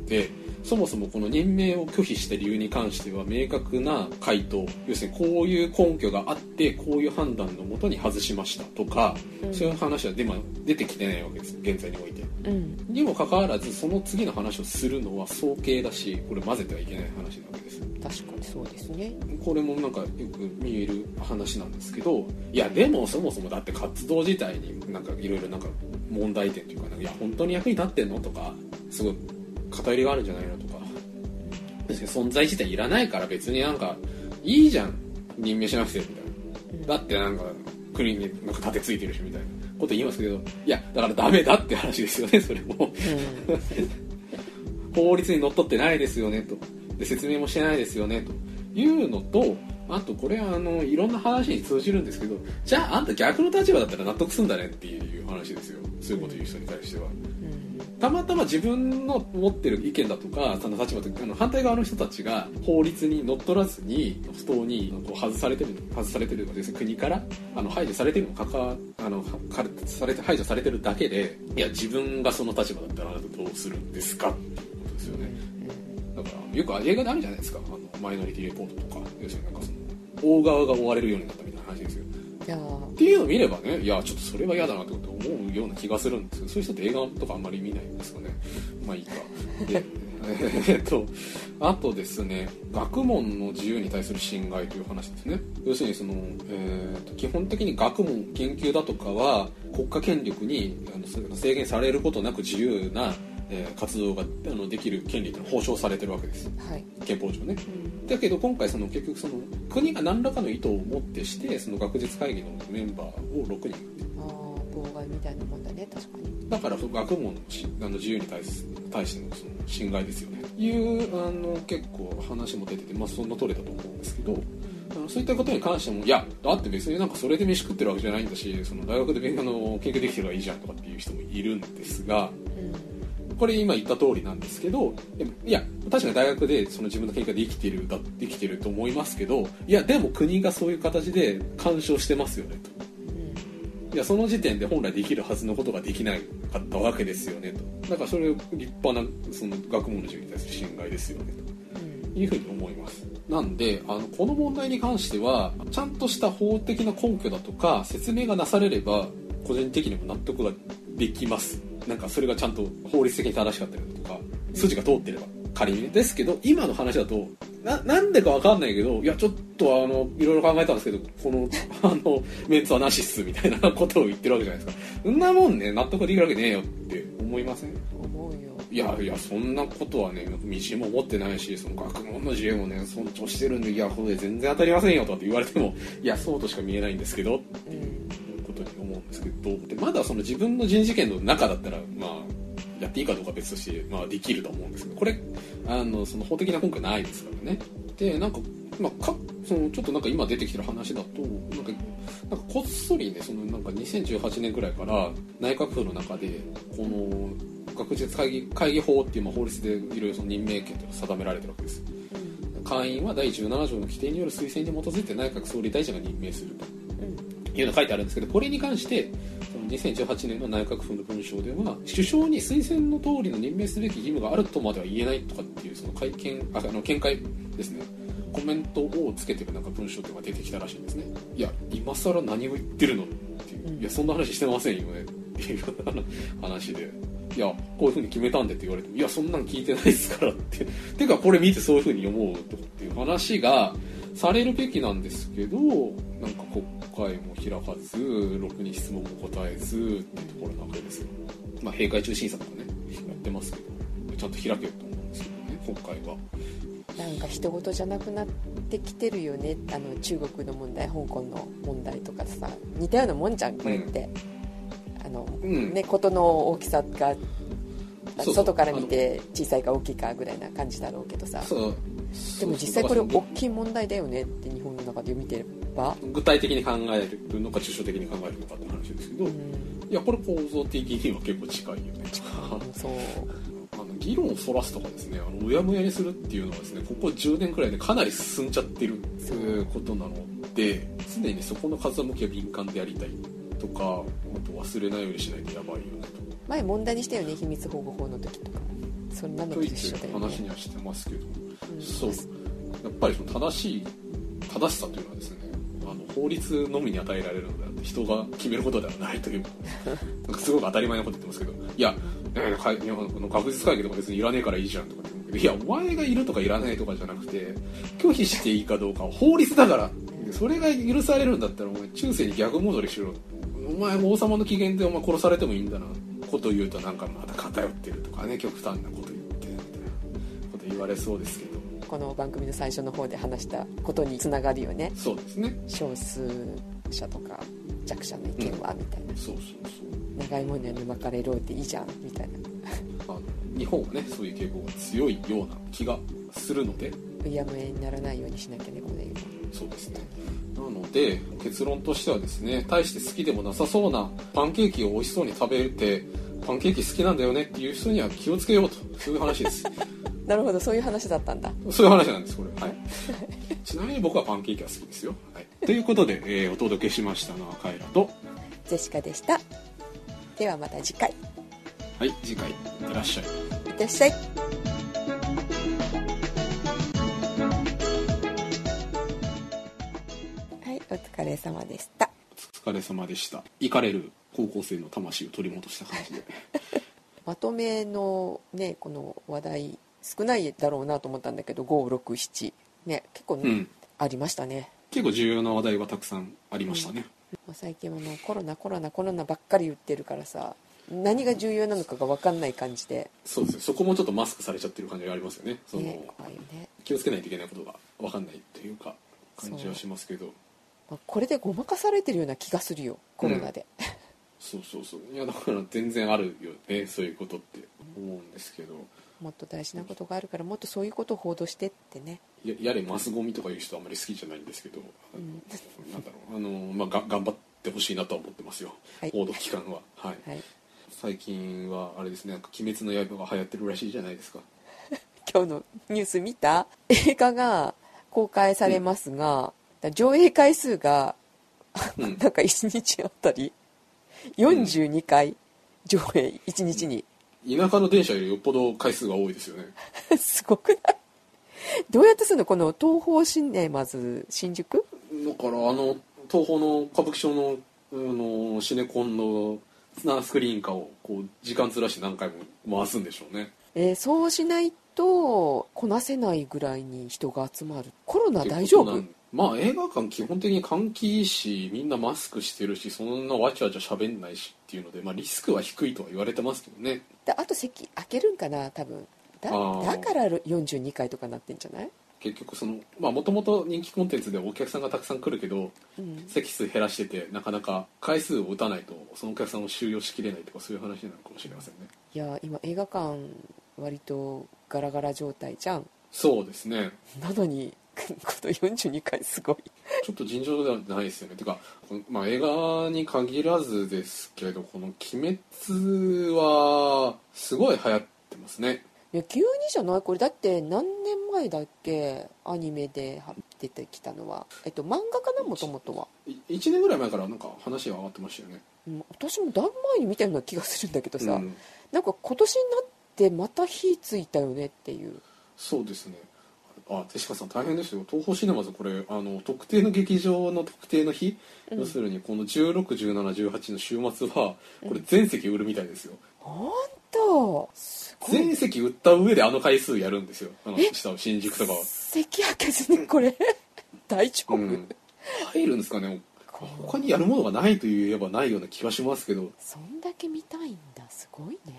でそもそもこの任命を拒否した理由に関しては明確な回答要するにこういう根拠があってこういう判断のもとに外しましたとか、うん。そういう話はで、まあ出てきてないわけです現在において。うん。にもかかわらずその次の話をするのは早計だしこれ混ぜてはいけない話なわけです。確かにそうですね。これもなんかよく見える話なんですけどいやでもそもそもだって活動自体になんかいろいろなんか問題点というかなんかいや本当に役に立ってんのとかすごい偏りがあるんじゃないのとか。存在自体いらないから別になんかいいじゃん。任命しなくてみたいな。だってなんか国になんか盾ついてるしみたいな。こと言いますけどいやだからダメだって話ですよねそれも。[LAUGHS] 法律にのっとってないですよねと。で説明もしてないですよねと。いうのとあとこれはあのいろんな話に通じるんですけどじゃああんた逆の立場だったら納得すんだねっていう話ですよ。そういうこと言う人に対してはたまたま自分の持ってる意見だとかその立場とあの反対側の人たちが法律にのっとらずに不当にこう外されてる外されてるのです国からあの排除されてるのかかあのかされて排除されてるだけでいや自分がその立場だったらどうするんですかっていうことですよね。だからよく映画であるじゃないですか。あのマイノリティレポートとか要するになんかその大側が追われるようになったみたいな話ですよ。いやっていうのを見ればねいやちょっとそれは嫌だなってこと思うような気がするんですけどそういう人って映画とかあんまり見ないんですかね。まあいいか。で [LAUGHS] えっとあとですね学問の自由に対する侵害という話ですね。要するにその、えーと基本的に学問研究だとかは国家権力に制限されることなく自由な、えー活動があのできる権利っていうのは保障されてるわけです。はい。憲法上ね。だけど今回その結局その国が何らかの意図をもってしてその学術会議のメンバーを6人。ああ妨害みたいなもんだね確かに。だから学問のしあの自由に対す対してのその侵害ですよね。いうあの結構話も出ててまあそんな通りだと思うんですけどそういったことに関してもいやだって別になんかそれで飯食ってるわけじゃないんだしその大学で勉強の研究できてればいいじゃんとかっていう人もいるんですがこれ今言った通りなんですけどいや確かに大学でその自分の研究ができてるだできてると思いますけどいやでも国がそういう形で干渉してますよねと。いやその時点で本来できるはずのことができなかったわけですよねと。だからそれ立派なその学問の自由に対する侵害ですよねと。いうふうに思います。なんであのこの問題に関してはちゃんとした法的な根拠だとか説明がなされれば個人的にも納得ができますなんかそれがちゃんと法律的に正しかったりだとか筋が通ってれば仮にね。ですけど今の話だとななんでかわかんないけどいやちょっとあのいろいろ考えたんですけどこの [LAUGHS] あのメンツはなしっすみたいなことを言ってるわけじゃないですか。そんなもんね納得できるわけねえよって思いません？思うよ。いやいやそんなことはね道も思ってないしその学問の自由もね尊重してるんでいやこれ全然当たりませんよとかって言われてもいやそうとしか見えないんですけどっていうとに思うんですけどでまだその自分の人事権の中だったらまあやっていいかどうか別として、まあ、できると思うんですけどこれあのその法的な根拠ないですからね。でなんか,、まあ、かそのちょっとなんか今出てきてる話だとなんかなんかこっそりねそのなんか2018年ぐらいから内閣府の中でこの学術会議会議法っていうまあ法律でいろいろ任命権というのが定められてるわけです。会員は第17条の規定による推薦に基づいて内閣総理大臣が任命すると。いうのが書いてあるんですけどこれに関してその2018年の内閣府の文書では首相に推薦の通りの任命すべき義務があるとまでは言えないとかっていうその会見ああの見解ですね。コメントをつけてるなんか文章っていうのが出てきたらしいんですね。いや今更何を言ってるのっていう、いやそんな話してませんよね。っていう話で。いやこういうふうに決めたんでって言われてもいやそんなん聞いてないですからって。てかこれ見てそういうふうに思うとかっていう話がされるべきなんですけどなんか国会も開かずろくに質問も答えずっていうところなわけですよ。まあ閉会中審査とかねやってますけどちゃんと開けると思うんですけどね国会が。なんか人事じゃなくなってきてるよねあの中国の問題香港の問題とかさ似たようなもんじゃんこれって、あのうん。ね事の大きさが外から見て小さいか大きいかぐらいな感じだろうけどさ。そうでも実際これ大きい問題だよねって日本の中で見てれば、具体的に考えるのか抽象的に考えるのかって話ですけど、うん、いやこれ構造的には結構近いよね。そう。[LAUGHS] あの議論をそらすとかですねあのうやむやにするっていうのはですねここ10年くらいでかなり進んじゃってるっていうことなので常にそこの風向きは敏感でやりたいとかあと忘れないようにしないとやばいよね前問題にしたよね秘密保護法の時とかもそんなのと一緒だよね。話にはしてますけど、うんそう。やっぱりその正しい正しさというのはですねあの法律のみに与えられるのであって人が決めることではないというなんかすごく当たり前なこと言ってますけどいやえー日本の学術会議とか別にいらねえからいいじゃんとかって思うけどいやお前がいるとかいらないとかじゃなくて拒否していいかどうかは法律だからそれが許されるんだったらお前中世に逆戻りしろお前王様の機嫌でお前殺されてもいいんだなことを言うとなんかまた偏ってるとかね極端なことわれそうですけど。この番組の最初の方で話したことにつながるよね。そうですね。少数者とか弱者の意見はみたいな、そうそうそう。長いものに巻かれろっていいじゃん。みたいな。あの日本はねそういう傾向が強いような気がするので。うやむやにならないようにしなきゃねこの。映そうですね。なので結論としてはですね大して好きでもなさそうなパンケーキを美味しそうに食べてパンケーキ好きなんだよねっていう人には気をつけようと。そういう話です。画なるほどそういう話だったんだ。そういう話なんですこれ。はい。ちなみに僕はパンケーキは好きですよ、はい、ということで、えーお届けしましたのはカエラと。ジェシカでした。ではまた次回。はい。次回いってらっしゃい。いってらっしゃい。はいお疲れ様でした。お疲れ様でした。行かれる高校生の魂を取り戻した感じで。[LAUGHS] まとめのねこの話題少ないだろうなと思ったんだけど567ね結構、うん。ありましたね。結構重要な話題はたくさんありましたね、もう最近はもうコロナコロナコロナばっかり言ってるからさ何が重要なのかが分かんない感じで、そうですね。そこもちょっとマスクされちゃってる感じがありますよね。その、ね、怖いよね、気をつけないといけないことが分かんないというか感じはしますけど。まあ、これでごまかされてるような気がするよコロナで、そうそうそう。いやだから全然あるよねそういうことって思うんですけどもっと大事なことがあるからもっとそういうことを報道してってね。ややれマスゴミとかいう人はあんまり好きじゃないんですけど、ん。なんだろうあの、まあ、が頑張ってほしいなとは思ってますよ、はい。報道機関は。はい、はい。最近はあれですねなんか「鬼滅の刃」が流行ってるらしいじゃないですか。[LAUGHS] 今日のニュース見た？映画が公開されますが、上映回数がうん。なんか1日あたり42回上映1日に田舎の電車よりよっぽど回数が多いですよね。[LAUGHS] すごくない？どうやってするの？この東宝シネマズ新宿？だからあの東宝の歌舞伎町のあのシネコンのなスクリーン化をこう時間ずらして何回も回すんでしょうね。えーそうしないとこなせないぐらいに人が集まる。コロナ大丈夫？まあ映画館基本的に換気いいしみんなマスクしてるしそんなわちゃわちゃ喋んないしっていうので、まあ、リスクは低いとは言われてますけどね。であと席開けるんかな多分。だだから42回とかなってんじゃない、結局そのまあもともと人気コンテンツでお客さんがたくさん来るけどうん、席数減らしててなかなか回数を打たないとそのお客さんを収容しきれないとかそういう話なのかもしれませんね。いや今映画館割とガラガラ状態じゃん。そうですね。なのにこの42回すごい。ちょっと尋常ではないですよね。てか、まあ、映画に限らずですけどこの「鬼滅」はすごい流行ってますね。いや急にじゃない？これだって何年前だっけ？アニメで出てきたのは。えっと漫画かな？もともとは、1年ぐらい前からなんか話が上がってましたよね。うん、私もだん前に見たような気がするんだけどさ、うん。なんか今年になってまた火ついたよねっていう。そうですねあ手鹿さん大変ですよ。東宝シネマズこれあの特定の劇場の特定の日、うん。要するにこの161718の週末はこれ全席売るみたいですよ、ほんとすごい。全席売った上であの回数やるんですよ。あの下新宿とかは。席開けずにこれ？[LAUGHS] 大丈夫、うん。入るんですかね。他にやるものがないといえばないような気はしますけど。そんだけ見たいんだ。すごいね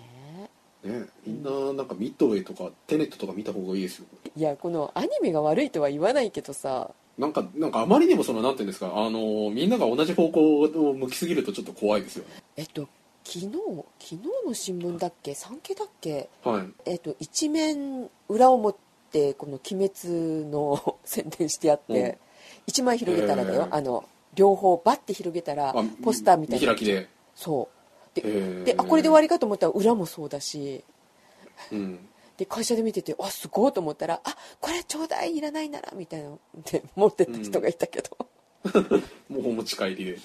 ね。みんななんかミッドウェイとかテネットとか見た方がいいですよ。いやこのアニメが悪いとは言わないけどさ。なんかなんかあまりにもそのなんていうんですか。あのみんなが同じ方向を向きすぎるとちょっと怖いですよ。ねえっと昨日昨日の新聞だっけ？産経だっけ？はい。えっと一面裏表この「鬼滅」の [LAUGHS] 宣伝してあって、うん。一枚広げたらだよ、へー。あの両方バッて広げたらあポスターみたいな。見開きで。そうでへー。であこれで終わりかと思ったら裏もそうだし。うん。で会社で見ててあすごいと思ったらあこれちょうだいいらないならみたいなで持ってった人がいたけど、[LAUGHS] もうお持ち帰りで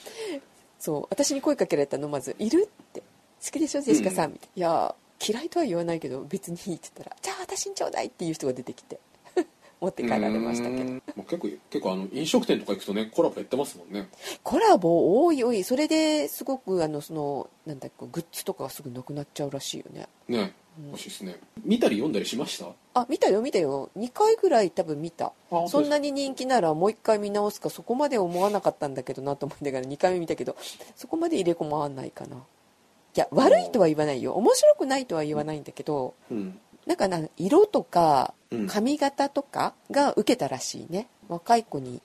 そう。私に声かけられたのまず「いる?」って「好きでしょジェシカさん」みたいな「いや嫌いとは言わないけど別にいい」って言ったら「じゃあ私にちょうだい」っていう人が出てきて持って帰られましたけど。結構結構あの飲食店とか行くとねコラボやってますもんね。コラボ多い多いそれですごくあのそのなんだっけグッズとかがすぐなくなっちゃうらしいよね。ね。欲しいですね。見たり読んだりしました？あ見たよ見たよ。2回ぐらい多分見た。あそんなに人気ならもう1回見直すかそこまで思わなかったんだけどなと思いながら2回目見たけどそこまで入れ込まないかな。いや悪いとは言わないよ。面白くないとは言わないんだけどうんなんかな色とかうん。髪型とかが受けたらしいね。若い子に。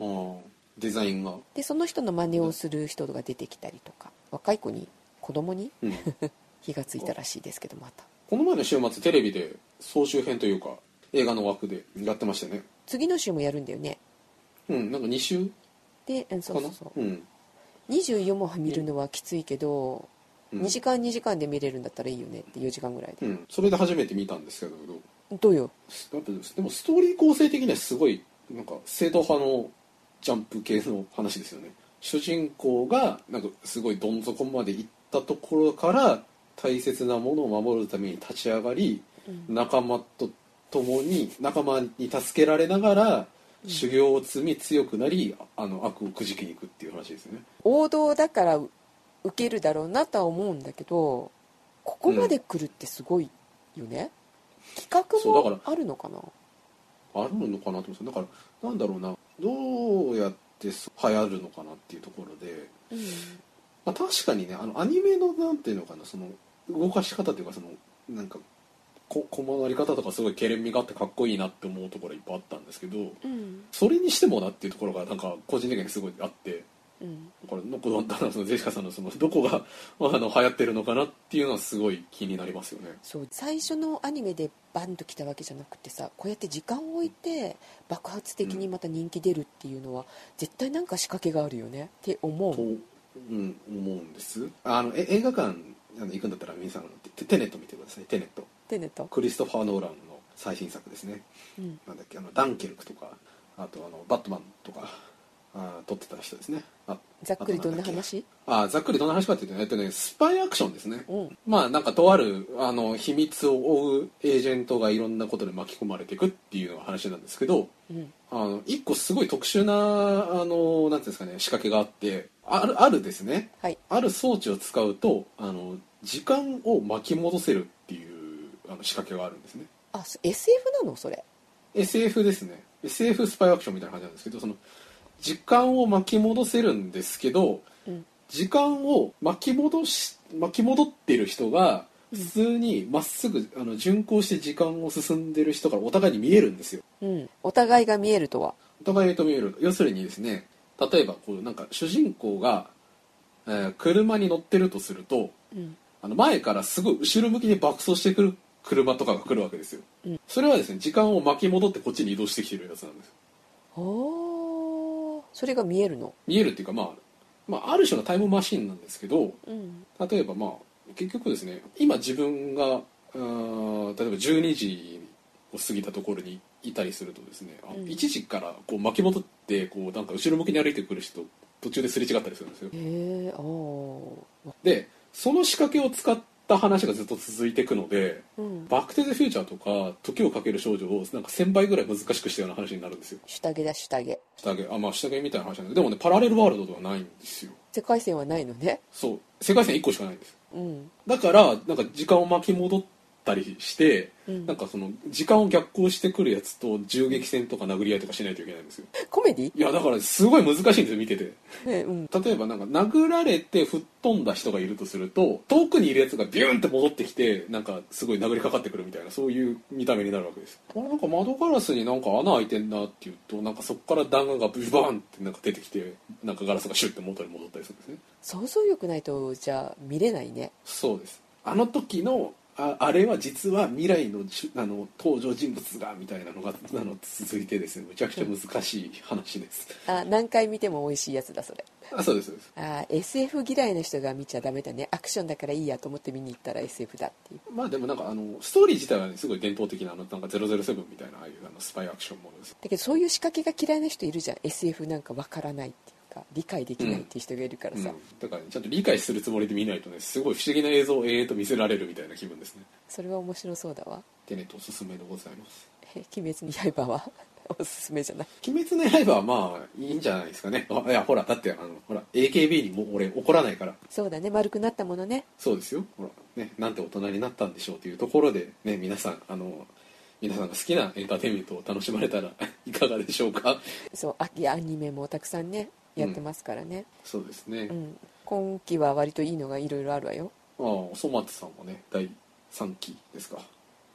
デザインが。でその人の真似をする人が出てきたりとか。若い子に子供に？うん。[LAUGHS] 火がついたらしいですけどまた。この前の週末テレビで総集編というか映画の枠でやってましたよね。次の週もやるんだよね。うんなんか2週でうんそうそうそう。うん。24も見るのはきついけど、うん。2時間2時間で見れるんだったらいいよねって4時間ぐらいで、うん、それで初めて見たんですけどどう？よ？やっぱでもストーリー構成的にはすごいなんか正統派のジャンプ系の話ですよね。主人公がなんかすごいどん底まで行ったところから大切なものを守るために立ち上がり、仲間と共に仲間に助けられながら修行を積み強くなりあの悪をくじきに行くっていう話ですよね。王道だから受けるだろうなとは思うんだけどここまで来るってすごいよね、うだから画もあるのかな？あるのかなと思うんですよ。だからなんだろうな。どうやって流行るのかなっていうところでうん。まあ、確かにねあのアニメのなんていうのかなその動かし方というかそのなんかこ小回り方とかすごいけれんみがあってかっこいいなって思うところいっぱいあったんですけどうん。それにしてもなっていうところがなんか個人的にすごいあってうん。これのこのそのジェシカさんのそのどこがあの流行ってるのかなっていうのはすごい気になりますよね。そう。最初のアニメでバンと来たわけじゃなくてさこうやって時間を置いて爆発的にまた人気出るっていうのは絶対なんか仕掛けがあるよね。って思と、ううん、思うんです。あのえ映画館あの行くんだったら皆さんテテネット見てください。テネット。テネット、クリストファー・ノーランの最新作ですね。うん、なんだっけあのダンケルクとかあとあのバットマンとかあ撮ってた人ですね。あざっくりどんな話？あざっくりどんな話かっていうとねえっとねスパイアクションですね。うん。まあなんかとあるあの秘密を追うエージェントがいろんなことで巻き込まれていくっていうのが話なんですけどうん。あの一個すごい特殊なあのなんていうんですかね仕掛けがあってあるあるですね。はい。ある装置を使うとあの時間を巻き戻せるっていうあの仕掛けがあるんですね。あそ SF なの？それ。SF ですね。SF スパイアクションみたいな感じなんですけどその時間を巻き戻せるんですけどうん。時間を巻き戻し巻き戻ってる人が普通にまっすぐあの巡航して時間を進んでる人からお互いに見えるんですよ。うん。お互いが見えるとは？お互いと見える。要するにですね例えばこうなんか主人公が、えー車に乗ってるとするとうん。あの前からすごい後ろ向きに爆走してくる車とかが来るわけですよ、うん。それはですね時間を巻き戻ってこっちに移動してきてるやつなんですおーそれが見えるの？見えるっていうか、まあ、まあある種のタイムマシンなんですけどうん。例えばまあ結局ですね今自分があー例えば12時を過ぎたところにいたりするとですね、あうん。1時からこう巻き戻ってこうなんか後ろ向きに歩いてくる人途中ですれ違ったりするんですよ。でその仕掛けを使った話がずっと続いていくのでうん「バック・テザ・フューチャー」とか「時をかける少女」をなんか1000倍ぐらい難しくしたような話になるんですよ。下着だ下着。下着。あまあ下着みたいな話なんで。でもねパラレルワールドではないんですよ。世界線はないのね。そう。世界線1個しかないんです。うん。だからなんか時間を巻き戻ったりして、うん。なんかその時間を逆行してくるやつと銃撃戦とか殴り合いとかしないといけないんですよ。[LAUGHS] コメディ？いやだからすごい難しいんですよ見てて。ねうん。例えばなんか殴られて吹っ飛んだ人がいるとすると遠くにいるやつがビューンって戻ってきてなんかすごい殴りかかってくるみたいなそういう見た目になるわけですあれなんか窓ガラスになんか穴開いてんなっていうとなんかそこから弾丸がブバーンってなんか出てきてなんかガラスがシュッて元に戻ったりするんですね。想像力ないとじゃあ見れないね。そうです。あの時のああれは実は未来のあの登場人物がみたいなのがあの続いてですね。むちゃくちゃ難しい話です。あ何回見ても美味しいやつだそれ。あそうです。そうですあ SF 嫌いの人が見ちゃダメだね。アクションだからいいやと思って見に行ったら SF だっていう。まあでもなんかあのストーリー自体は、ね、すごい伝統的なあのなんか007みたいなああいうあのスパイアクションものです。だけどそういう仕掛けが嫌いな人いるじゃん。SF なんかわからないってか理解できないっていう人がいるからさ、うん、だから、ね、ちゃんと理解するつもりで見ないとねすごい不思議な映像を永遠と見せられるみたいな気分ですね。それは面白そうだわ。テネットおすすめでございます。え鬼滅の刃は？[LAUGHS] おすすめじゃない。鬼滅の刃はまあいいんじゃないですかね。あいやほらだってあのほら AKB にも俺怒らないから。そうだね。丸くなったものね。そうですよ。ほらねなんて大人になったんでしょうというところでね皆さんあの皆さんが好きなエンターテインメントを楽しまれたら [LAUGHS] いかがでしょうか？そう秋アニメもたくさんねやってますからね、そうですね、うん。今期は割といいのがいろいろあるわよ。ああおそ松さんもね第3期ですか。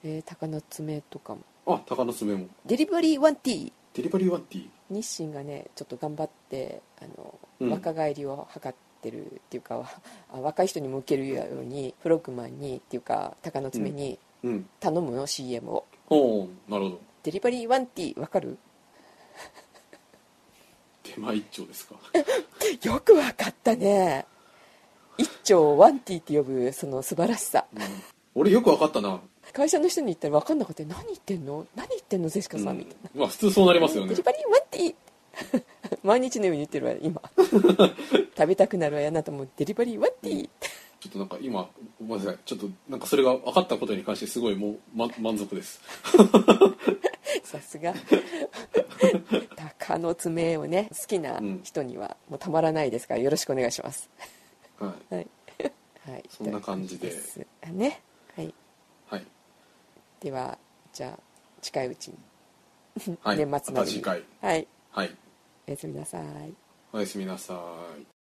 えー、鷹の爪とかも。あ鷹の爪も。デリバリーワンティー。デリバリーワンティー？日清がねちょっと頑張ってあの、うん。若返りを図ってるっていうか [LAUGHS] あ若い人にも受けるようにフロッグマンにっていうか鷹の爪にうん。頼むの CM を。おおなるほど。デリバリーワンティーわかる？手間一丁ですか。[LAUGHS] よくわかったね。一丁ワンティーって呼ぶその素晴らしさ。俺よく分かったな、会社の人に言ったら分かんなかったよ何言ってんの？何言ってんのゼシカさん、うん。みたいな。まあ普通そうなりますよね。デリバリーワンティー。[LAUGHS] 毎日のように言ってるわ今。[LAUGHS] 食べたくなるわよあなたもデリバリーワンティー。ちょっとなんか今ごめんなさい。ちょっとなんかそれが分かったことに関してすごいもう、ま、満足です [LAUGHS] さすが。[LAUGHS] 鷹の爪をね好きな人にはもうたまらないですからよろしくお願いします。はい。はい、はい、[LAUGHS] そんな感じで。ね。はい。はい、ではじゃあ近いうちに。はい、年末までに。また次回。はい。はい。おやすみなさい。おやすみなさい